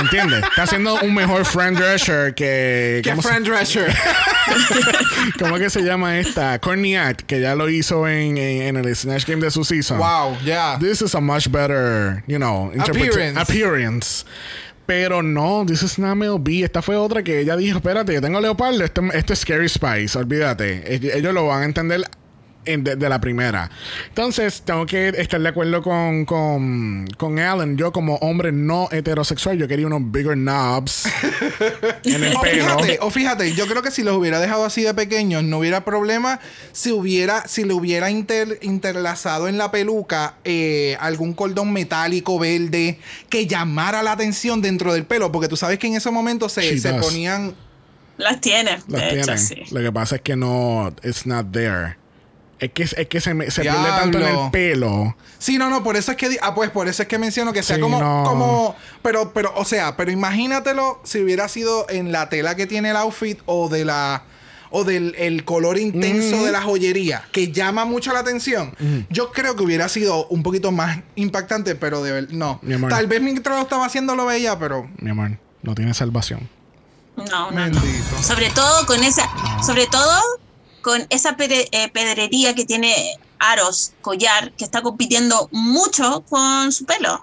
¿Entiendes? Está haciendo un mejor Fran Drescher que. Que ¿cómo se- Fran Drescher. ¿Cómo es que se llama esta? Corniat, que ya lo hizo en, en, en el Snatch Game de su season. wow, ya. This is a much better, you know, Appearance. appearance. Pero no, this is not Mel B. Esta fue otra que ella dijo, espérate, yo tengo Leopardo, este, este es Scary Spice, olvídate. Ell- Ellos lo van a entender en- de, de la primera. Entonces, tengo que estar de acuerdo con, con, con Alan. Yo, como hombre no heterosexual, yo quería unos bigger knobs en el O pelo. fíjate, o fíjate, yo creo que si los hubiera dejado así de pequeños, no hubiera problema si hubiera, si le hubiera inter- interlazado en la peluca eh, algún cordón metálico verde que llamara la atención dentro del pelo, porque tú sabes que en ese momento se, She se does. ponían. Las tiene, hecho, tienen. sí. Lo que pasa es que no, it's not there. Es que, es que se, me- se pierde tanto en el pelo. Sí, no, no, por eso es que ah, pues por eso es que menciono que sea Sí, como, no. como, pero, pero, o sea, pero imagínatelo si hubiera sido en la tela que tiene el outfit o de la o del el color intenso de la joyería que llama mucho la atención. Yo creo que hubiera sido un poquito más impactante, pero de ver, no. Mi amor. Tal vez mientras lo estaba haciendo lo veía, pero Mi amor, no tiene salvación. No, no. Sobre todo con esa, sobre todo con esa eh, pedrería que tiene aros, collar, que está compitiendo mucho con su pelo.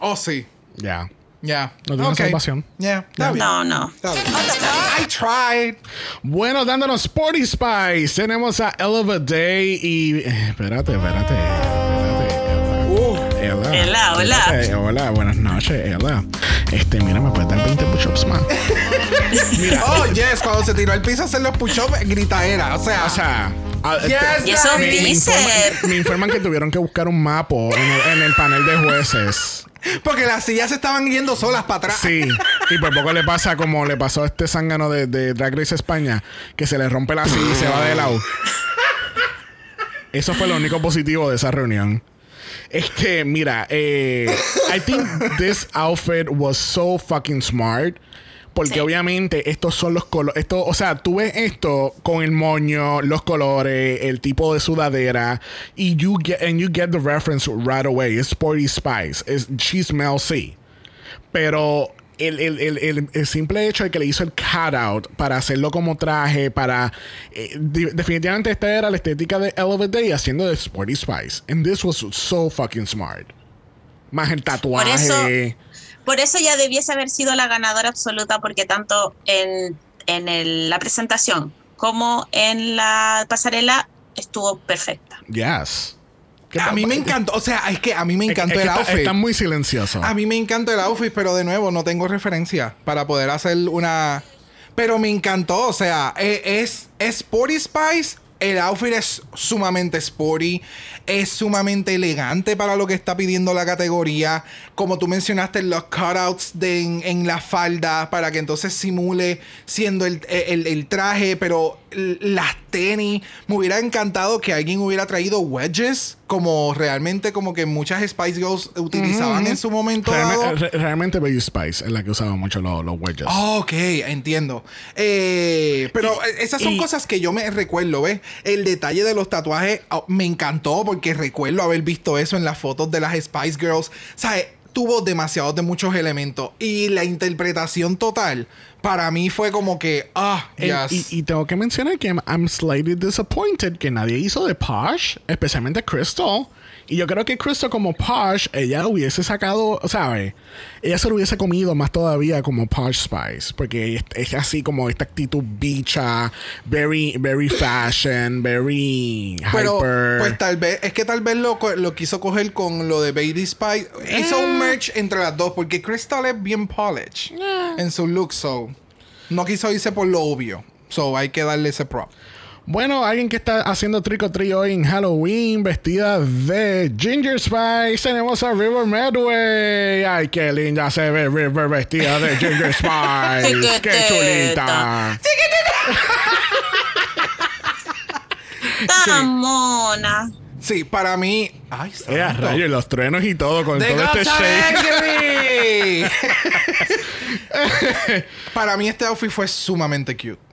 oh sí, Ya. ya. No tiene Ok. salvación. Ya, está bien. No, no. Bien. I tried. Bueno, dándonos Sporty Spice, tenemos a Eleva Day y. espérate, espérate. Espérate. Uh. Ella. Ella, hola. Hola, buenas noches, Ella. Este, mira, me puedes dar 20 push-ups más. Oh, yes, cuando se tiró al piso a hacer los push-ups, gritaera. O sea, O sea. a- Yes, Y esos Me- me, me informan, bíceps. me informan que tuvieron que buscar un mapo en el, en el panel de jueces. porque las sillas se estaban yendo solas para atrás. Sí, y por poco le pasa como le pasó a este zángano de, de Drag Race España, que se le rompe la silla y se va de lado. Eso fue lo único positivo de esa reunión. Es que, mira, eh, I think this outfit was so fucking smart. Porque Sí. obviamente estos son los colores. Esto, o sea, tú ves esto con el moño, los colores, el tipo de sudadera. Y you get, and you get the reference right away. It's Sporty Spice. It's, she's Mel C. Pero el, el- el- el- el simple hecho de que le hizo el cutout para hacerlo como traje, para. eh, di- definitivamente esta era la estética de Elevate Day haciendo de Sporty Spice. And this was so fucking smart. Más el tatuaje. Por eso ya debiese haber sido la ganadora absoluta, porque tanto en, en el- la presentación como en la pasarela estuvo perfecta. Yes. A mí me encantó. O sea, es que a mí me encantó es el outfit. está muy silencioso. A mí me encantó el outfit, pero de nuevo no tengo referencia para poder hacer una. Pero me encantó, o sea, e- es, es Sporty Spice. El outfit es sumamente sporty, es sumamente elegante para lo que está pidiendo la categoría. Como tú mencionaste, los cutouts en, la falda para que entonces simule siendo el, el- traje, pero las tenis. Me hubiera encantado que alguien hubiera traído wedges, como realmente como que muchas Spice Girls utilizaban en su momento dado. Realme- re- realmente Baby Spice es la que usaba mucho los, los wedges. Ok, entiendo. Eh, pero eh, esas son y- cosas que yo me recuerdo, ¿ves? El detalle de los tatuajes oh, me encantó porque recuerdo haber visto eso en las fotos de las Spice Girls. ¿Sabes? Tuvo demasiados de muchos elementos. Y la interpretación total, para mí fue como que, ah, yes. y, y tengo que mencionar que I'm, I'm slightly disappointed que nadie hizo de Posh, especialmente Crystal. Y yo creo que Crystal como Posh, ella hubiese sacado, ¿sabes? Ella se lo hubiese comido más todavía como Posh Spice. Porque es, es así como esta actitud bicha, very, very fashion, very Pero, hyper. pues tal vez, es que tal vez lo, lo quiso coger con lo de Baby Spice. Hizo Eh. un merch entre las dos, porque Crystal es bien polished en su look, so. No quiso irse por lo obvio. So hay que darle ese prop. Bueno, alguien que está haciendo trick or treat hoy en Halloween vestida de Ginger Spice. Tenemos a River Medway. Ay, qué linda se ve River vestida de Ginger Spice. qué chulita. Tan mona. Sí, para mí. Ay, a santo. rayos, los truenos y todo con ¡De todo este Goza shake. Para mí este outfit fue sumamente cute.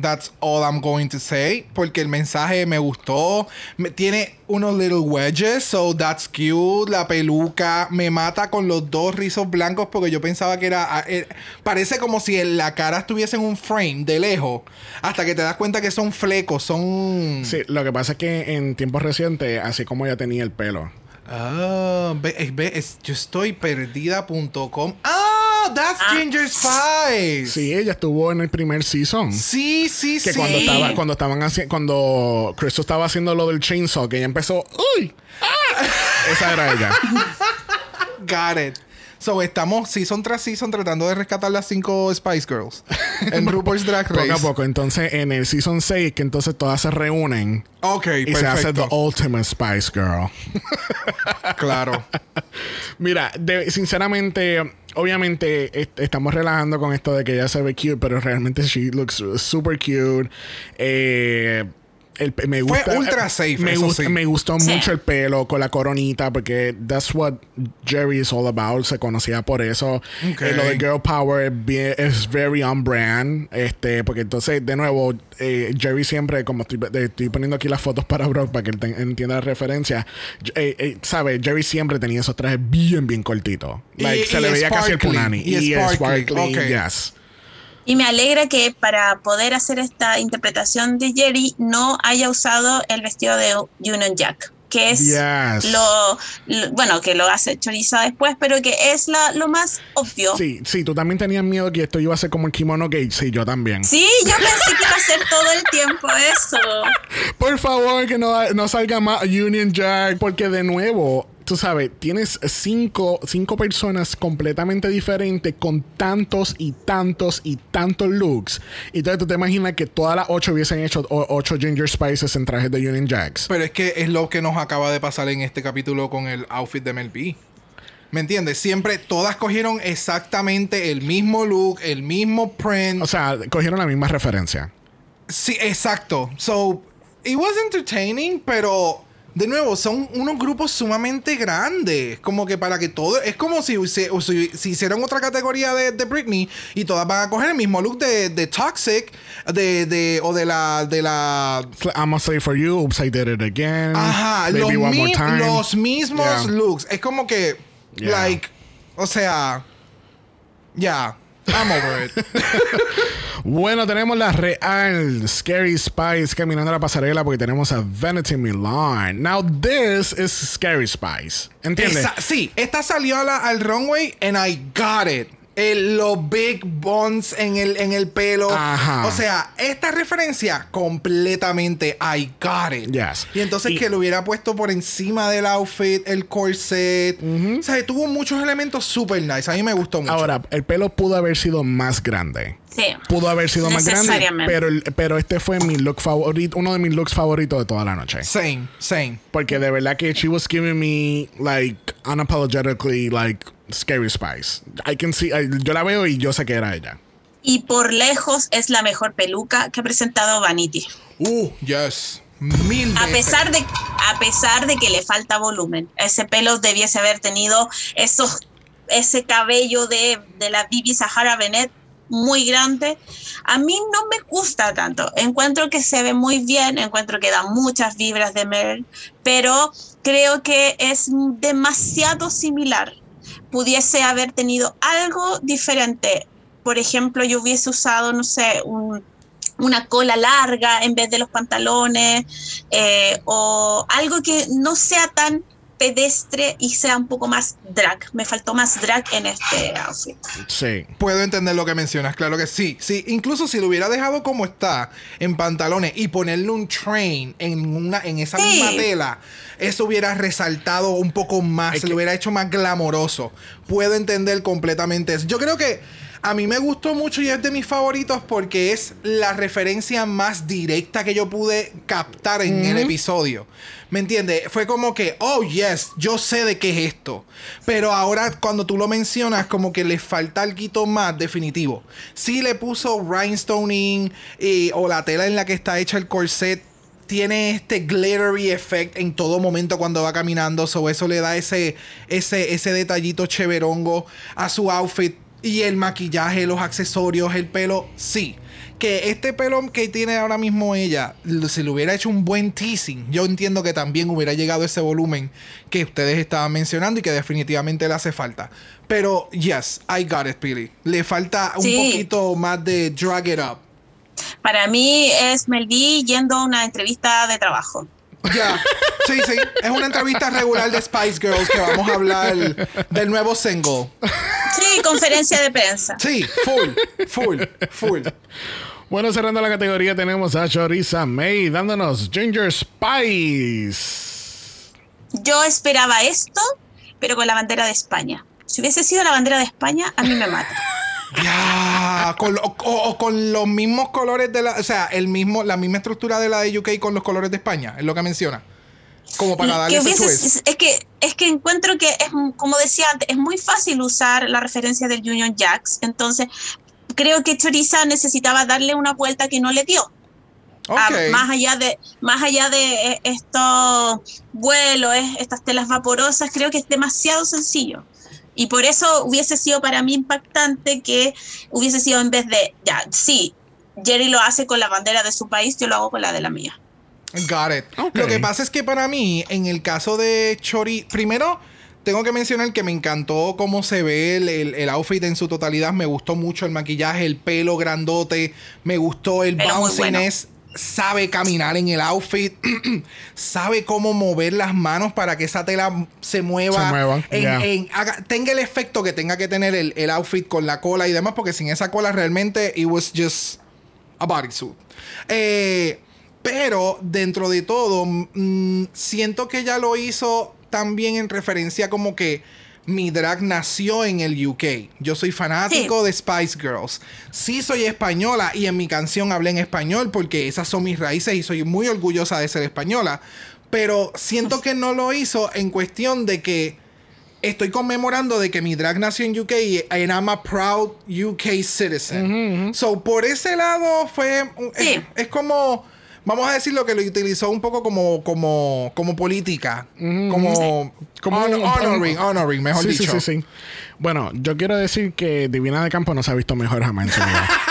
That's all I'm going to say. Porque el mensaje me gustó. Me- tiene unos little wedges, so that's cute. La peluca me mata con los dos rizos blancos porque yo pensaba que era... ah, eh, parece como si en la cara estuviese en un frame de lejos. Hasta que te das cuenta que son flecos, son... Sí, lo que pasa es que en tiempos recientes, así como ella tenía el pelo. Ah, ve, es- ve, es- yo estoy perdida.com. Ah, Oh, that's Ah. Ginger Spice. Sí, ella estuvo en el primer season. Sí, sí, Que sí. cuando estaba, cuando estaban haciendo, cuando Crystal estaba haciendo lo del chainsaw, que ella empezó, ¡Uy! ¡Ah! Esa era ella. Got it. So, estamos season tras season tratando de rescatar las cinco Spice Girls en RuPaul's Drag Race. Poco a poco. Entonces, en el season 6, que entonces todas se reúnen Ok, y se hace. The Ultimate Spice Girl. Claro. Mira, de- sinceramente, obviamente est- estamos relajando con esto de que ella se ve cute, pero realmente she looks super cute. Eh, el me Fue gusta, ultra safe, Me, eso gusta- sí. me gustó Sí. mucho el pelo con la coronita porque that's what Jerry is all about. Se conocía por eso. Ok. Eh, lo de girl power es, very on brand. Este, porque entonces, de nuevo, eh, Jerry siempre, como estoy, de- estoy poniendo aquí las fotos para Brock para que él te- entienda la referencia. eh, eh, ¿Sabe? Jerry siempre tenía esos trajes bien, bien cortitos. Y- Like, se y le veía casi el punani. y es sparkly, sparkly, ok. yes. Y me alegra que para poder hacer esta interpretación de Jerry no haya usado el vestido de Union Jack, que es Yes. lo, lo- bueno, que lo hace Choriza después, pero que es la, lo más obvio. Sí. Sí, sí, tú también tenías miedo que esto iba a ser como el kimono gate. Sí, yo también. yo pensé que iba a ser todo el tiempo eso. Por favor, que no, no salga más Union Jack, porque de nuevo, tú sabes, tienes cinco, cinco personas completamente diferentes con tantos y tantos y tantos looks. Y entonces tú te imaginas que todas las ocho hubiesen hecho ocho Ginger Spices en trajes de Union Jacks. Pero es que es lo que nos acaba de pasar en este capítulo con el outfit de Mel B. ¿Me entiendes? Siempre todas cogieron exactamente el mismo look, el mismo print. O sea, cogieron la misma referencia. sí, exacto. So, it was entertaining, pero de nuevo, son unos grupos sumamente grandes. Como que para que todo. Es como si, si, si hicieran otra categoría de, de Britney y todas van a coger el mismo look de, de Toxic de, de, o de la. De la I'm gonna say for you, oops, I did it again. Ajá, Maybe los, one more time. los mismos Yeah. looks. Es como que, Yeah. like, o sea, ya, I'm over it. Bueno, tenemos la real Scary Spice caminando a la pasarela porque tenemos a Vanity Milan. Now, this is Scary Spice. ¿Entiendes? Esa- sí, esta salió a la- al runway and I got it. El- los big buns en el, en el pelo. Ajá. O sea, esta referencia completamente I got it. Yes. Y entonces Y- que lo hubiera puesto por encima del outfit, el corset. O sea, tuvo muchos elementos super nice. A mí me gustó mucho. Ahora, el pelo pudo haber sido más grande. Sí. Pudo haber sido más grande, pero, el- pero este fue mi look favorito, uno de mis looks favoritos de toda la noche. Same, same. Porque de verdad que she was giving me like unapologetically like Scary Spice. I can see, I- yo la veo y yo sé que era ella. Y por lejos es la mejor peluca que ha presentado Vanity. Uh, yes. Mil A pesar de, a pesar de que le falta volumen, ese pelo debiese haber tenido esos, ese cabello de, de la Bibi Sahara Bennett muy grande. A mí no me gusta tanto. Encuentro que se ve muy bien, encuentro que da muchas vibras de Meryl, pero creo que es demasiado similar. Pudiese haber tenido algo diferente. Por ejemplo, yo hubiese usado, no sé, un, una cola larga en vez de los pantalones eh, o algo que no sea tan pedestre y sea un poco más drag. Me faltó más drag en este outfit. Sí. Puedo entender lo que mencionas, claro que sí. Sí, incluso si lo hubiera dejado como está, en pantalones, y ponerle un train en una, en esa Sí. misma tela, eso hubiera resaltado un poco más, Es se lo que- hubiera hecho más glamoroso. Puedo entender completamente eso. Yo creo que a mí me gustó mucho y es de mis favoritos porque es la referencia más directa que yo pude captar en el episodio. ¿Me entiendes? Fue como que, oh, yes, yo sé de qué es esto. Pero ahora cuando tú lo mencionas, como que le falta algo más definitivo. Sí le puso rhinestoning eh, o la tela en la que está hecha el corset. Tiene este glittery effect en todo momento cuando va caminando. So eso le da ese, ese, ese detallito cheverongo a su outfit. Y el maquillaje, los accesorios, el pelo, sí. Que este pelo que tiene ahora mismo ella, si le hubiera hecho un buen teasing, yo entiendo que también hubiera llegado ese volumen que ustedes estaban mencionando y que definitivamente le hace falta. Pero, yes, I got it, Pili. Le falta un Sí. poquito más de drag it up. Para mí es Melví yendo a una entrevista de trabajo. Ya, sí, sí. Es una entrevista regular de Spice Girls que vamos a hablar del nuevo single. Sí, conferencia de prensa. Sí, full, full, full. Bueno, cerrando la categoría tenemos a Choriza May dándonos Ginger Spice. Yo esperaba esto, pero con la bandera de España. Si hubiese sido la bandera de España, a mí me mata. Ya, con, lo- o, o con los mismos colores de la, o sea, el mismo, la misma estructura de la de UK con los colores de España, es lo que menciona. Como para darle ese twist. es que es que encuentro que es como decía antes, es muy fácil usar la referencia del Union Jacks, entonces creo que Choriza necesitaba darle una vuelta que no le dio. Ah, Ok. más allá de más allá de eh, estos vuelos, es- estas telas vaporosas, creo que es demasiado sencillo. Y por eso hubiese sido para mí impactante que hubiese sido en vez de, ya, sí, Jerry lo hace con la bandera de su país, yo lo hago con la de la mía. Got it. Lo que pasa es que para mí, en el caso de Chori, primero tengo que mencionar que me encantó cómo se ve el, el- el outfit en su totalidad. Me gustó mucho el maquillaje, el pelo grandote. Me gustó el bounciness. Sabe caminar en el outfit. sabe cómo mover las manos para que esa tela se mueva. Se muevan, en- ya. en- haga- tenga el efecto que tenga que tener el, el outfit con la cola y demás. Porque sin esa cola realmente it was just a bodysuit. Eh, pero dentro de todo, mm, siento que ella lo hizo también en referencia como que mi drag nació en el UK. Yo soy fanático de Spice Girls. Sí soy española y en mi canción hablé en español porque esas son mis raíces y soy muy orgullosa de ser española. Pero siento que no lo hizo en cuestión de que estoy conmemorando de que mi drag nació en UK y I'm a proud UK citizen. So, por ese lado fue... Sí. Es, es como... Vamos a decir lo que lo utilizó un poco como, como, como política. Como... Como hon- un- honoring, honoring, mejor sí, dicho. Sí, sí, sí. Bueno, yo quiero decir que Divina de Campo no se ha visto mejor jamás en su vida.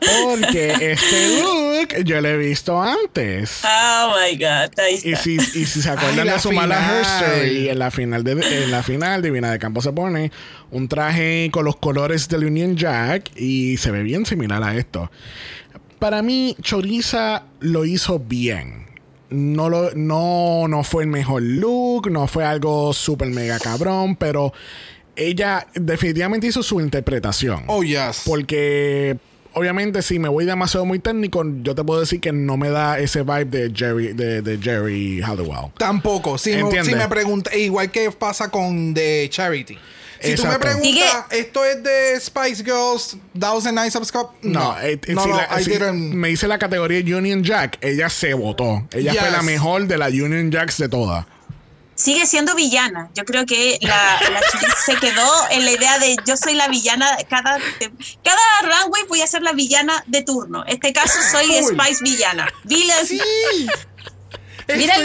Porque este look yo lo he visto antes. Oh my god, ahí Y si, y si se acuerdan Ay, de su mala hairstyle, en la final de, en la final Divina de Campo se pone un traje con los colores del Union Jack y se ve bien similar a esto. Para mí, Choriza lo hizo bien. No, lo, no, no fue el mejor look, no fue algo súper mega cabrón, pero ella definitivamente hizo su interpretación. Oh, yes. Porque obviamente si me voy demasiado muy técnico, yo te puedo decir que no me da ese vibe de Jerry, de, de Jerry Halliwell. Tampoco. Si me, si me pregunta, igual que pasa con The Charity. Si tú me Exacto. preguntas, ¿esto es de Spice Girls, Thousand Nights of Scott? No, No, eh, eh, no, si no, la- I si didn't- me dice la categoría Union Jack, ella se votó. Ella fue la mejor de la Union Jacks de todas. Sigue siendo villana. Yo creo que la, se quedó en la idea de yo soy la villana, cada, cada runway voy a ser la villana de turno. Este caso soy. Spice villana. Villain- Sí. De esa,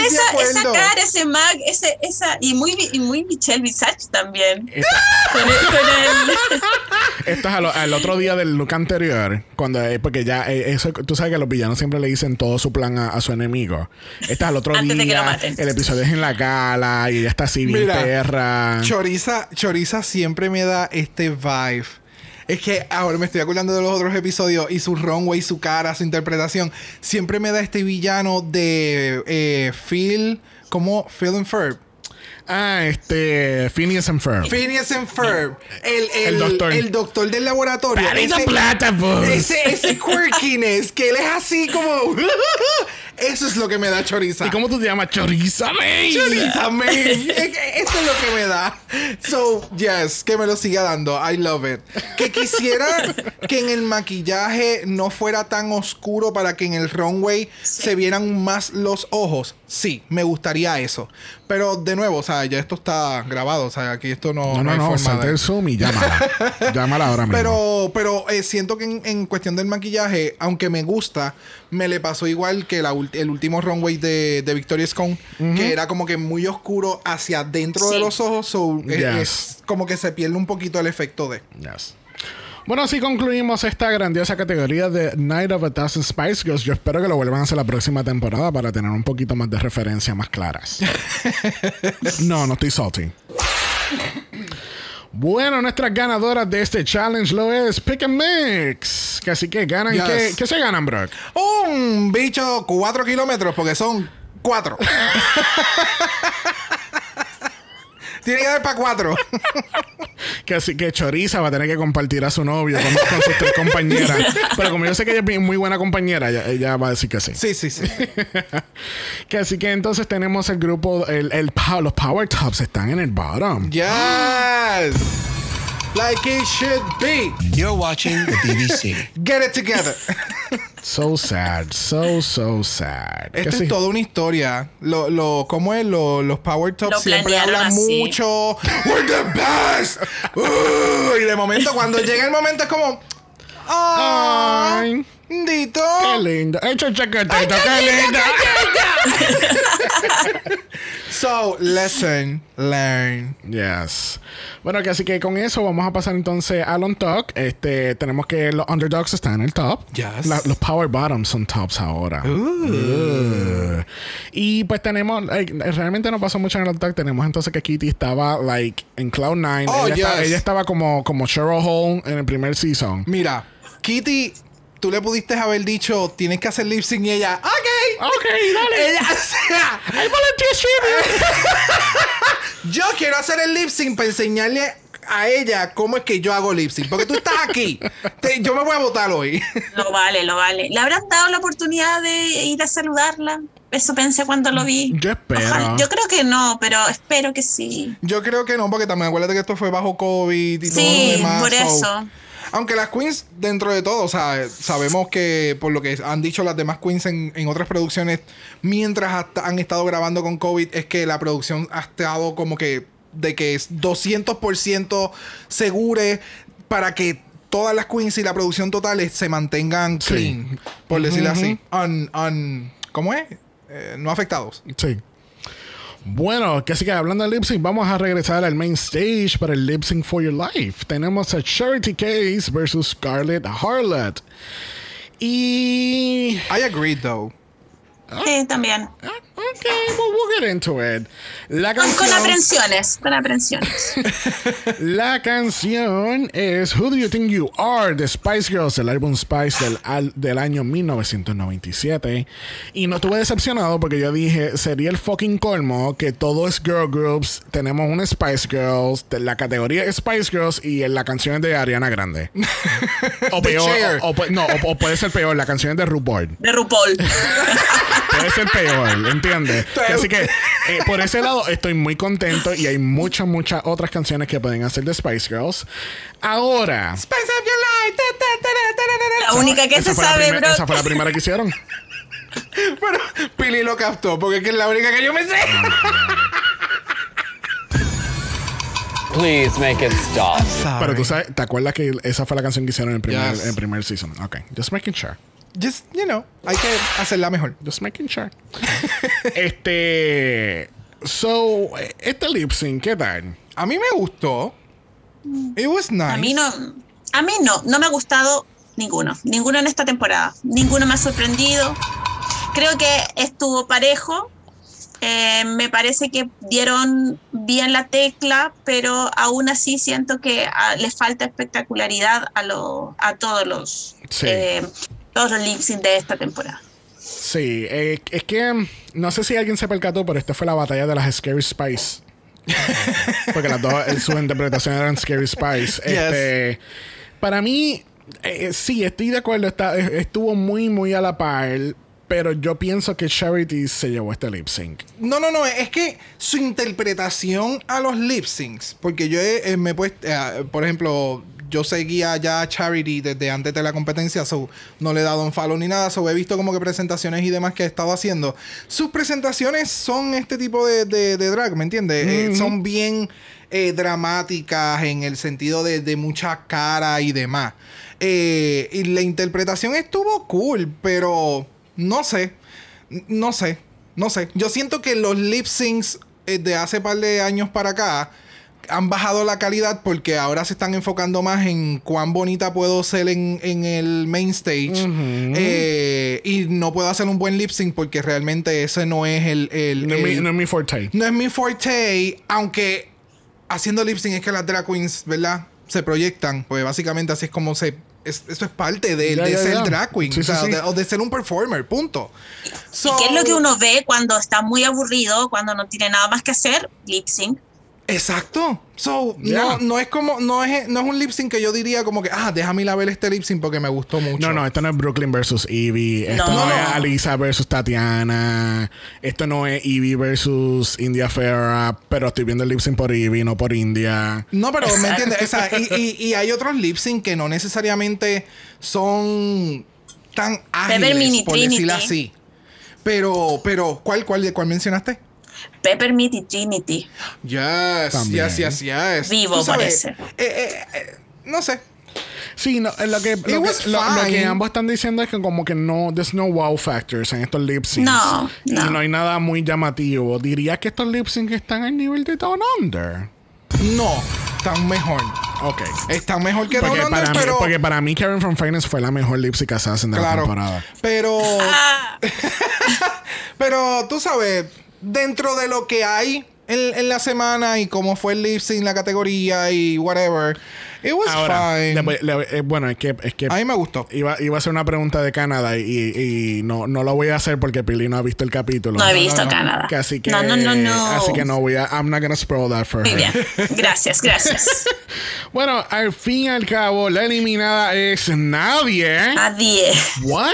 esa cara, ese mag, ese, esa, y muy, y muy Michelle Visage también. Esta- Con el- con el- Esto es al, al otro día del look anterior, cuando eh, porque ya eh, eso, tú sabes que los villanos siempre le dicen todo su plan a, a su enemigo. Este es al otro Antes día, el episodio es en la gala y ella está así bien Mira, perra. Choriza, Choriza siempre me da este vibe. Es que ahora me estoy acordando de los otros episodios y su runway, su cara, su interpretación. Siempre me da este villano de eh, Phil, como Phil and Ferb. Ah, este Phineas and Ferb. Phineas and Ferb. El, el, El doctor. el doctor del laboratorio. Ese- plata, pues. Ese, ese quirkiness, que él es así como... Eso es lo que me da Choriza. ¿Y cómo tú te llamas? Choriza, May. Choriza, man. Es que Eso es lo que me da. So, yes, que me lo siga dando. I love it. Que quisiera que en el maquillaje no fuera tan oscuro para que en el runway se vieran más los ojos. Sí, me gustaría eso. Pero de nuevo, o sea, ya esto está grabado. O sea, aquí esto no, No, no, hay no, forma salte de- el Zoom y llámala. llámala ahora mismo. pero, pero eh, siento que en, en cuestión del maquillaje, aunque me gusta, me le pasó igual que la ul- el último runway de, de Victoria's Con, que era como que muy oscuro hacia adentro de los ojos, so, Yes. es como que se pierde un poquito el efecto de. Yes. Bueno, así concluimos esta grandiosa categoría de Night of a Thousand Spice Girls. Yo espero que lo vuelvan a hacer la próxima temporada para tener un poquito más de referencia más claras. no, no estoy salty. Bueno, nuestras ganadoras de este challenge lo es Pick and Mix. Así que ganan. Yes. ¿Qué, qué se ganan, Brock? Un bicho 4 kilómetros, porque son 4. Tiene que haber para cuatro. Que así que Choriza va a tener que compartir a su novio con, con sus tres compañeras. Pero como yo sé que ella es muy buena compañera, ella, ella va a decir que sí. Sí, sí, sí. Que así que entonces tenemos el grupo, el, el los Power Tops están en el bottom. Yes. Like it should be. You're watching the BBC. Get it together. So sad, so, so sad. Esto sí. es toda una historia. Lo, lo, ¿Cómo es? Lo- los Power Tops Lo siempre hablan así. mucho. We're the best. Uh, y de momento, cuando llega el momento, es como. ¡Ay! Dito. Qué lindo. Hecho chaquetito, qué lindo. So, lesson learn. Yes. Bueno, que así que con eso vamos a pasar entonces a On Talk. Este, tenemos que los underdogs están en el top. Yes. La- los power bottoms son tops ahora. Uh. Y pues tenemos, like, realmente no pasó mucho en el top. Tenemos entonces que Kitty estaba like en Cloud 9. Oh, ella, yes. ella estaba como, como Cheryl Hole en el primer season. Mira, Kitty, tú le pudiste haber dicho, tienes que hacer lip sync y ella, ok. Ok, dale. Ella, o sea, I yo quiero hacer el lip sync para enseñarle a ella cómo es que yo hago lip sync. Porque tú estás aquí. Te- yo me voy a votar hoy. Lo vale, lo vale. ¿Le habrán dado la oportunidad de ir a saludarla? Eso pensé cuando lo vi. Yo espero. Ojalá- Yo creo que no, pero espero que sí. Yo creo que no, porque también acuérdate que esto fue bajo COVID y todo Sí, lo demás. por so- eso. Aunque las queens, dentro de todo, o sea, sabemos que por lo que han dicho las demás queens en, en otras producciones, mientras hasta han estado grabando con COVID, es que la producción ha estado como que de que es 200% segure para que todas las queens y la producción total se mantengan Sí. clean, por decirlo así. Un, un- ¿Cómo es? Eh, no afectados. Sí. Bueno, que así que hablando de lip sync, vamos a regresar al main stage para el lip for your life. Tenemos a Charity Case versus Scarlett Harlot. Y. I agree, though. Sí, también. Ah, Ok, well, we'll get into it. La Con, con canción, aprensiones, con aprensiones. la canción es Who Do You Think You Are de Spice Girls, el álbum Spice del, al- del año 1997. Y no estuve decepcionado porque yo dije, sería el fucking colmo que todo es girl groups. Tenemos una Spice Girls, de la categoría es Spice Girls y en la canción es de Ariana Grande. o peor, o, o no, o, o puede ser peor, la canción es de RuPaul. De RuPaul. Puede ser peor, ¿entiendes? Así que eh, por ese lado estoy muy contento y hay muchas, muchas otras canciones que pueden hacer de Spice Girls. Ahora, Spice up your life. Ta, ta, ta, ta, ta, ta, ta. La única que se sabe, bro. esa fue la primera que hicieron. Pero Pili lo captó porque es que es la única que yo me sé. Please make it stop. Pero tú sabes, ¿te acuerdas que esa fue la canción que hicieron en el primer, Yes. en primer season? Ok, just making sure. Just, you know, hay que hacerla mejor. Just making sure. este. So, este lip sync, ¿qué tal? A mí me gustó. It was nice. A mí no, a mí no, no me ha gustado ninguno, ninguno en esta temporada, ninguno me ha sorprendido. Creo que estuvo parejo. eh, me parece que dieron bien la tecla, pero aún así siento que ah, le falta espectacularidad a, lo- a todos los Sí. eh, todos los lip sync de esta temporada. Sí, eh, es que mm, no sé si alguien se percató, pero esta fue la batalla de las Scary Spice. Porque las dos, en su interpretación eran Scary Spice. Este, para mí, eh, sí, estoy de acuerdo, está, eh, estuvo muy, muy a la par, pero yo pienso que Charity se llevó este lip sync. No, no, no. Es que su interpretación a los lip syncs. Porque yo he- eh, me he puesto. eh, por ejemplo, yo seguía ya a Charity desde antes de la competencia. So no le he dado un follow ni nada. So he visto como que presentaciones y demás que he estado haciendo. Sus presentaciones son este tipo de, de- de drag, ¿me entiendes? Eh, son bien eh, dramáticas en el sentido de, de mucha cara y demás. Eh, y la interpretación estuvo cool, pero no sé. No sé. No sé. Yo siento que los lip syncs de hace par de años para acá han bajado la calidad porque ahora se están enfocando más en cuán bonita puedo ser en, en el main stage. Eh, y no puedo hacer un buen lip sync porque realmente ese no es el. el- No, es mi, el- no es mi forte. no es mi forte, aunque haciendo lip sync es que las drag queens, ¿verdad? Se proyectan, pues básicamente así es como se... es- eso es parte de, ser drag queen, Sí, o, sea, sí, sí. De, o de ser un performer, punto. ¿Y qué es lo que uno ve cuando está muy aburrido, cuando no tiene nada más que hacer? Lip sync. Exacto. So, Yeah. no, no es como, no es, no es un lip sync que yo diría como que, ah, déjame ir a ver este lip sync porque me gustó mucho. No, no, esto no es Brooklyn versus Evie. Esto no, No. es Alisa versus Tatiana. Esto no es Evie versus India Ferra. Pero estoy viendo el lip sync por Evie, no por India. No, pero me entiendes. O sea, y, y- y hay otros lip sync que no necesariamente son tan ágiles, Mini por decirlo así. Pero, pero, ¿cuál, cuál, cuál mencionaste? Peppermint y Trinity. Yes, También. yes, yes, yes. Vivo parece. eh, eh, eh, no sé. Sí, no, lo, que, lo, que, lo- lo que fine. ambos están diciendo es que como que no, there's no wow factors en estos lip syncs. No, no. Y no hay nada muy llamativo. Diría que estos lip syncs están al nivel de Down Under. No, están mejor. Ok. Están mejor que Porque Down Under, para, mí, pero... porque para mí Karen from Finance fue la mejor lip sync assassin de la Claro. temporada. Pero... Ah, Pero tú sabes, dentro de lo que hay en, en la semana y cómo fue el lip sync, la categoría y whatever, it was Ahora, fine. le le- eh, bueno, es que, es que a mí me gustó. iba, iba a hacer una pregunta de Canadá y, y no, no lo voy a hacer porque Pili no ha visto el capítulo. no he visto no. Canadá. Que así que, no, no, no, no. Así que no voy a. I'm not gonna spoil that for Muy her. bien. Gracias, gracias. Bueno, al fin y al cabo, la eliminada es nadie. 10. What?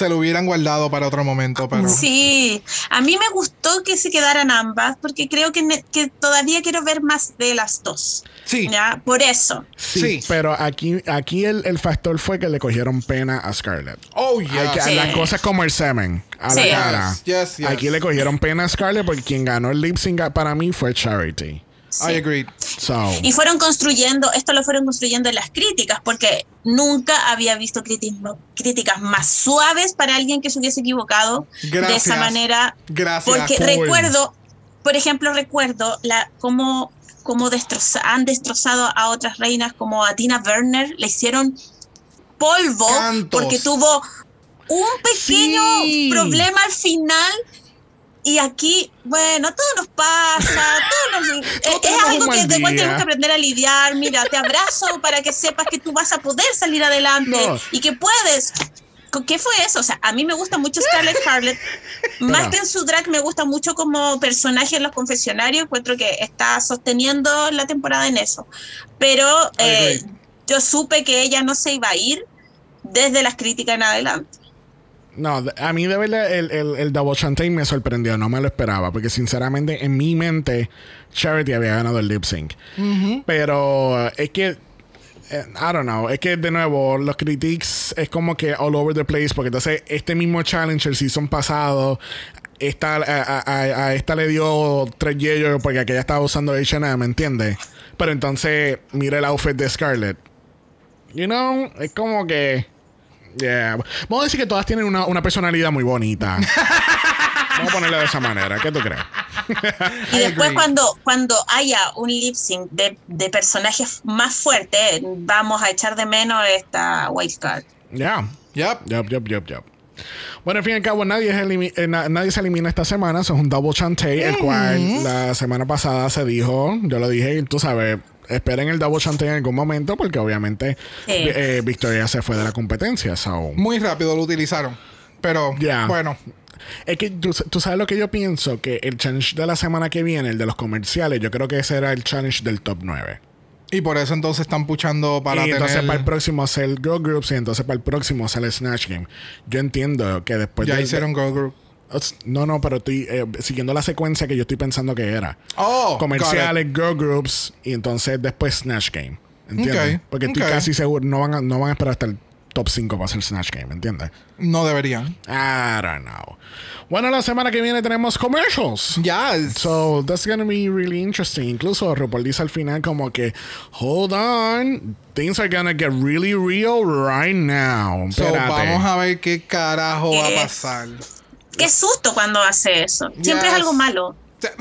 Se lo hubieran guardado para otro momento, pero... Sí, a mí me gustó que se quedaran ambas porque creo que, que todavía quiero ver más de las dos. Sí. ¿Ya? Por eso. Sí, Sí. pero aquí, aquí el, el factor fue que le cogieron pena a Scarlett. Oh, Hay yes. que- Sí. Las cosas como el semen a Sí. la cara. Yes, yes, yes. Aquí le cogieron pena a Scarlett porque quien ganó el lip sync para mí fue Charity. I agree. So, Y fueron construyendo, esto lo fueron construyendo en las críticas, porque nunca había visto críticas, críticas más suaves para alguien que se hubiese equivocado de Gracias. esa manera. Gracias. Porque recuerdo, por ejemplo, recuerdo la cómo, cómo destroza- han destrozado a otras reinas como a Tina Werner, le hicieron polvo Cantos. porque tuvo un pequeño Sí. problema al final. Y aquí, bueno, todo nos pasa, todo nos- es, es algo que tenemos que aprender a lidiar. Mira, te abrazo para que sepas que tú vas a poder salir adelante No. y que puedes. ¿Con ¿Qué fue eso? O sea, a mí me gusta mucho Scarlett Harlett. Más que en su drag, me gusta mucho como personaje en los confesionarios. Encuentro que está sosteniendo la temporada en eso. Pero eh, yo supe que ella no se iba a ir desde las críticas en adelante. No, a mí de verdad el, el, el Double Chantain me sorprendió, no me lo esperaba, porque sinceramente en mi mente Charity había ganado el lip sync. Pero eh, es que eh, I don't know. Es que de nuevo, los critiques es como que all over the place. Porque entonces, este mismo challenge, el season pasado, esta, a, a- a- a esta le dio tres yellos porque aquella estaba usando HM, ¿me entiendes? Pero entonces, mira el outfit de Scarlett. You know, es como que. Yeah. Vamos a decir que todas tienen una, una personalidad muy bonita. Vamos a ponerlo de esa manera. ¿Qué tú crees? Y después cuando, cuando haya un lip sync de, de personajes más fuertes, vamos a echar de menos esta wildcard. Yeah. Yep. Yup, yup, yup, yup. Bueno, al fin y al cabo, nadie, es elimi- eh, na- nadie se elimina esta semana. Eso es un double chantay, el cual la semana pasada se dijo, yo lo dije, tú sabes, esperen el double chantay en algún momento, porque obviamente Sí. eh, Victoria se fue de la competencia. So. Muy rápido lo utilizaron. Pero, bueno. Es que tú, tú sabes lo que yo pienso, que el challenge de la semana que viene, el de los comerciales, yo creo que ese era el challenge del top 9. Y por eso entonces están puchando para y tener... entonces para el próximo hacer Girl Groups y entonces para el próximo hacer el Snatch Game. Yo entiendo que después ya de- hicieron Girl Group. No, no, pero estoy eh, siguiendo la secuencia que yo estoy pensando que era. Oh, Comerciales, girl groups y entonces después Snatch Game. ¿Entiendes? Porque estoy casi seguro, no van, a, no van a esperar hasta el top 5 para hacer Snatch Game, ¿entiendes? No deberían. I don't know. Bueno, la semana que viene tenemos commercials. Yes. So that's gonna be really interesting. Incluso RuPaul dice al final como que, hold on, things are gonna get really real right now. So, Espérate. vamos a ver qué carajo va a pasar. Qué susto cuando hace eso. Siempre Yes. es algo malo.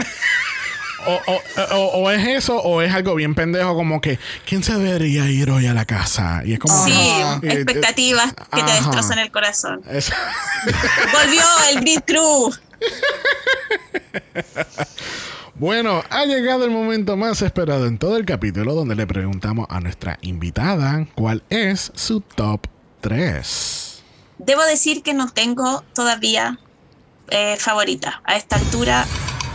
O, o- o- o es eso o es algo bien pendejo como que ¿quién se debería ir hoy a la casa? Y es como Sí, eh, expectativas que te ajá. destrozan el corazón. Volvió el Grid Crew. Bueno, ha llegado el momento más esperado en todo el capítulo donde le preguntamos a nuestra invitada cuál es su top 3. Debo decir que no tengo todavía eh, favorita. A esta altura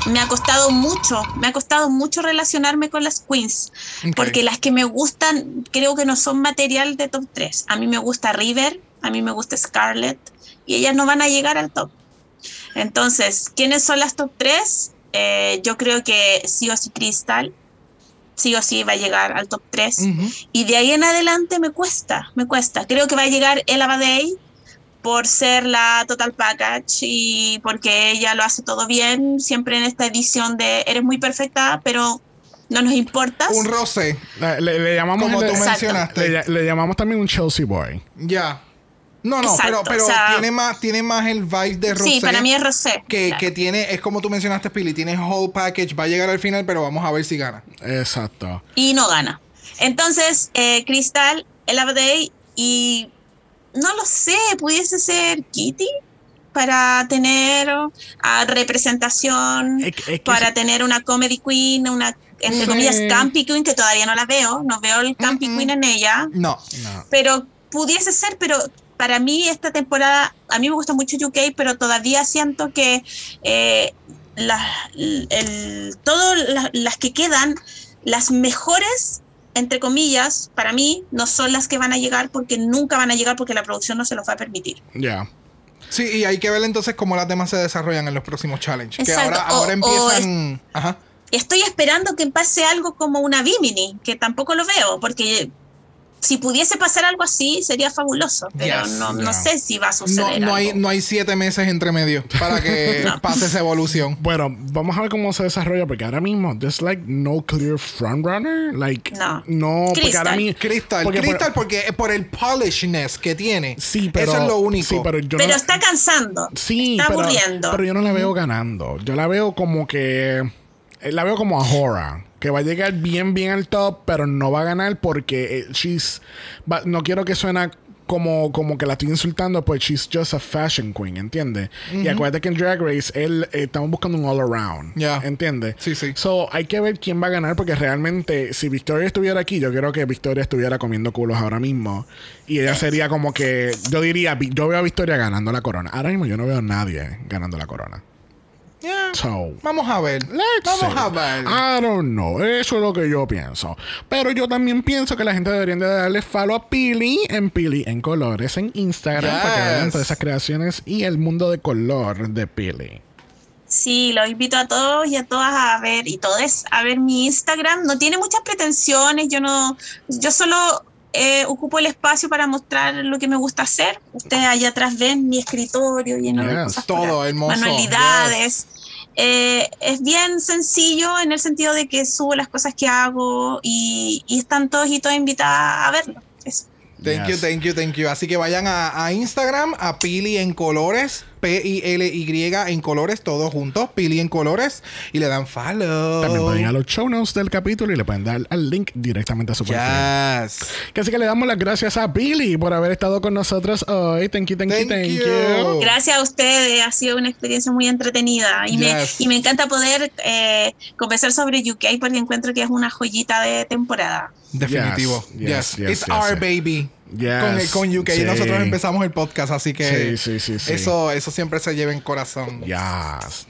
me ha costado mucho, me ha costado mucho relacionarme con las queens, porque las que me gustan creo que no son material de top 3. A mí me gusta River, a mí me gusta Scarlett, y ellas no van a llegar al top. Entonces, ¿quiénes son las top 3? yo creo que sí o sí Crystal, sí o sí va a llegar al top 3. Ujú. Y de ahí en adelante me cuesta, me cuesta. Creo que va a llegar Ella Badei por ser la Total Package y porque ella lo hace todo bien, siempre en esta edición de Eres muy perfecta, pero no nos importas. Un rosé, Le, le- llamamos como el- tú Exacto. mencionaste. le, le llamamos también un Chelsea boy. Ya. No, no, Exacto, pero, pero o sea- tiene, más, tiene más el vibe de rosé. sí, para mí es Rosé. que, claro. que tiene, es como tú mencionaste, Pili, tiene whole package, va a llegar al final, pero vamos a ver si gana. Exacto. y no gana. Entonces, eh, Crystal, Ella Badei y no lo sé, pudiese ser Kitty para tener representación, Es que- es que para eso- tener una comedy queen, una entre Sí. comillas campy queen que todavía no la veo, no veo el campy queen en ella, No. No. pero pudiese ser, pero para mí esta temporada, a mí me gusta mucho UK, pero todavía siento que eh, la- el, todo la- las que quedan, las mejores, entre comillas, para mí, no son las que van a llegar porque nunca van a llegar porque la producción no se los va a permitir. Ya. Sí, y hay que ver entonces cómo las demás se desarrollan en los próximos challenges. Que ahora, O- ahora empiezan. Ajá. Estoy esperando que pase algo como una Bimini, que tampoco lo veo, porque si pudiese pasar algo así sería fabuloso, pero Yes, no, no yeah. sé si va a No, suceder. no, hay, algo. no hay siete meses entre medio para que No. pase esa evolución. Bueno, vamos a ver cómo se desarrolla porque ahora mismo there's like no clear frontrunner, like No. no porque Crystal. ahora mismo Crystal, porque por- Crystal porque por el polishness que tiene. sí, pero Eso es lo único. Sí, pero yo Pero no, está cansando, sí, está pero, aburriendo. pero yo no la veo ganando. Yo la veo como que eh, la veo como a Hora, que va a llegar bien bien al top, pero no va a ganar porque eh, she's va- no quiero que suena como, como que la estoy insultando, pues she's just a fashion queen, ¿entiendes? Y acuérdate que en Drag Race él, eh, estamos buscando un all around, Ya. ¿entiendes? Sí, sí. So, hay que ver quién va a ganar porque realmente si Victoria estuviera aquí, yo creo que Victoria estuviera comiendo culos ahora mismo y ella sería como que yo diría, yo veo a Victoria ganando la corona. Ahora mismo yo no veo a nadie ganando la corona. Yeah. So, Vamos a ver. Let's Vamos see. a ver. I don't know. Eso es lo que yo pienso. Pero yo también pienso que la gente debería de darle follow a Pili en Pili en colores en Instagram para que vean Yes. todas esas creaciones y el mundo de color de Pili. Sí, los invito a todos y a todas a ver, y todos a ver mi Instagram. No tiene muchas pretensiones, yo no, yo solo eh, ocupo el espacio para mostrar lo que me gusta hacer. Ustedes allá atrás ven mi escritorio lleno de Yes, cosas. todo hermoso, Manualidades. Eh, es bien sencillo en el sentido de que subo las cosas que hago y, y están todos y todas invitadas a verlo. Eso. Thank Yes. you, thank you, thank you. Así que vayan a, a Instagram, a Pili en colores, P-I-L-Y en colores, todos juntos, Pili en colores, y le dan follow. También pueden ir a los show notes del capítulo y le pueden dar al link directamente a su perfil. Yes. Que Así que le damos las gracias a Billy por haber estado con nosotros hoy. Thank you, thank, you, Thank you. you. Gracias a ustedes, ha sido una experiencia muy entretenida y, me, Yes. y me encanta poder eh, conversar sobre UK porque encuentro que es una joyita de temporada. Definitivo. Yes, Yes. yes, It's yes, our yes. baby. Yes. Con, el, con UK. Sí. Nosotros empezamos el podcast, así que sí, sí. Eso, eso siempre se lleva en corazón. Yes.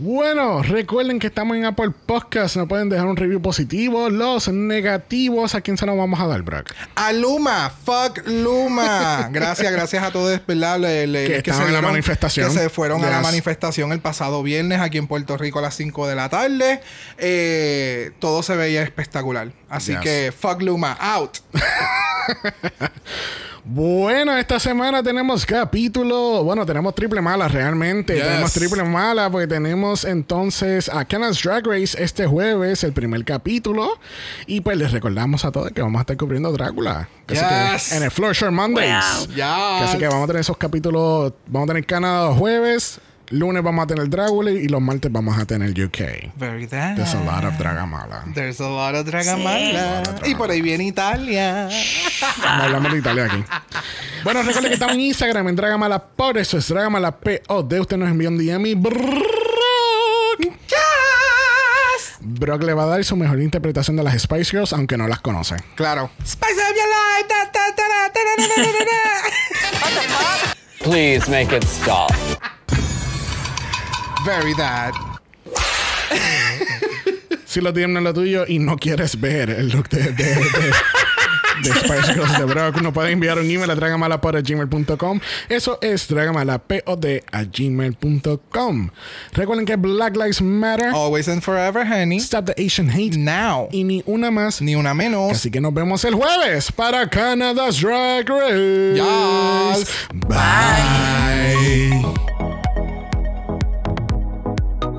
Bueno, recuerden que estamos en Apple Podcast. Nos pueden dejar un review positivo. Los negativos, ¿a quién se los vamos a dar, Brock? A Luma, fuck Luma. Gracias, gracias a todos, ¿verdad? Le- le- Que estaban en la dieron- manifestación. Que se fueron a la manifestación el pasado viernes aquí en Puerto Rico a las 5 de la tarde. Eh, todo se veía espectacular. Así Yes. que fuck Luma, out. Bueno, esta semana tenemos capítulo. Bueno, tenemos triple mala realmente. Yes. Tenemos triple mala porque tenemos entonces a Canada's Drag Race este jueves, el primer capítulo. Y pues les recordamos a todos que vamos a estar cubriendo Drácula. Así que Yes. en el Floor Mondays. Wow. Así que vamos a tener esos capítulos. Vamos a tener Canadá jueves. Lunes vamos a tener Drácula y los martes vamos a tener UK. Very that. There's a lot of Dragamala. There's a lot of Dragamala. Sí. Of Y por ahí viene Italia. No hablamos de Italia aquí. Bueno, recuerden que estamos en Instagram en Dragamala. Por eso es Dragamala POD. Usted nos envió un DM y Brock. Brock le va a dar su mejor interpretación de las Spice Girls, aunque no las conoce. Claro. Spice up your life. Please make it stop. Very that. si los DM no es lo tuyo y no quieres ver el look de, de, de- de Spice Girls de Brock, nos pueden enviar un email a dragamalapod.gmail.com. Eso es dragamalapod a gmail.com. Recuerden que Black Lives Matter. Always and forever, honey. Stop the Asian hate. Now. Y ni una más. Ni una menos. Así que nos vemos el jueves para Canada's Drag Race. Yes. Bye.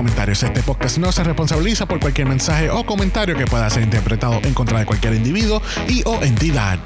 comentarios. Este podcast no se responsabiliza por cualquier mensaje o comentario que pueda ser interpretado en contra de cualquier individuo y o entidad.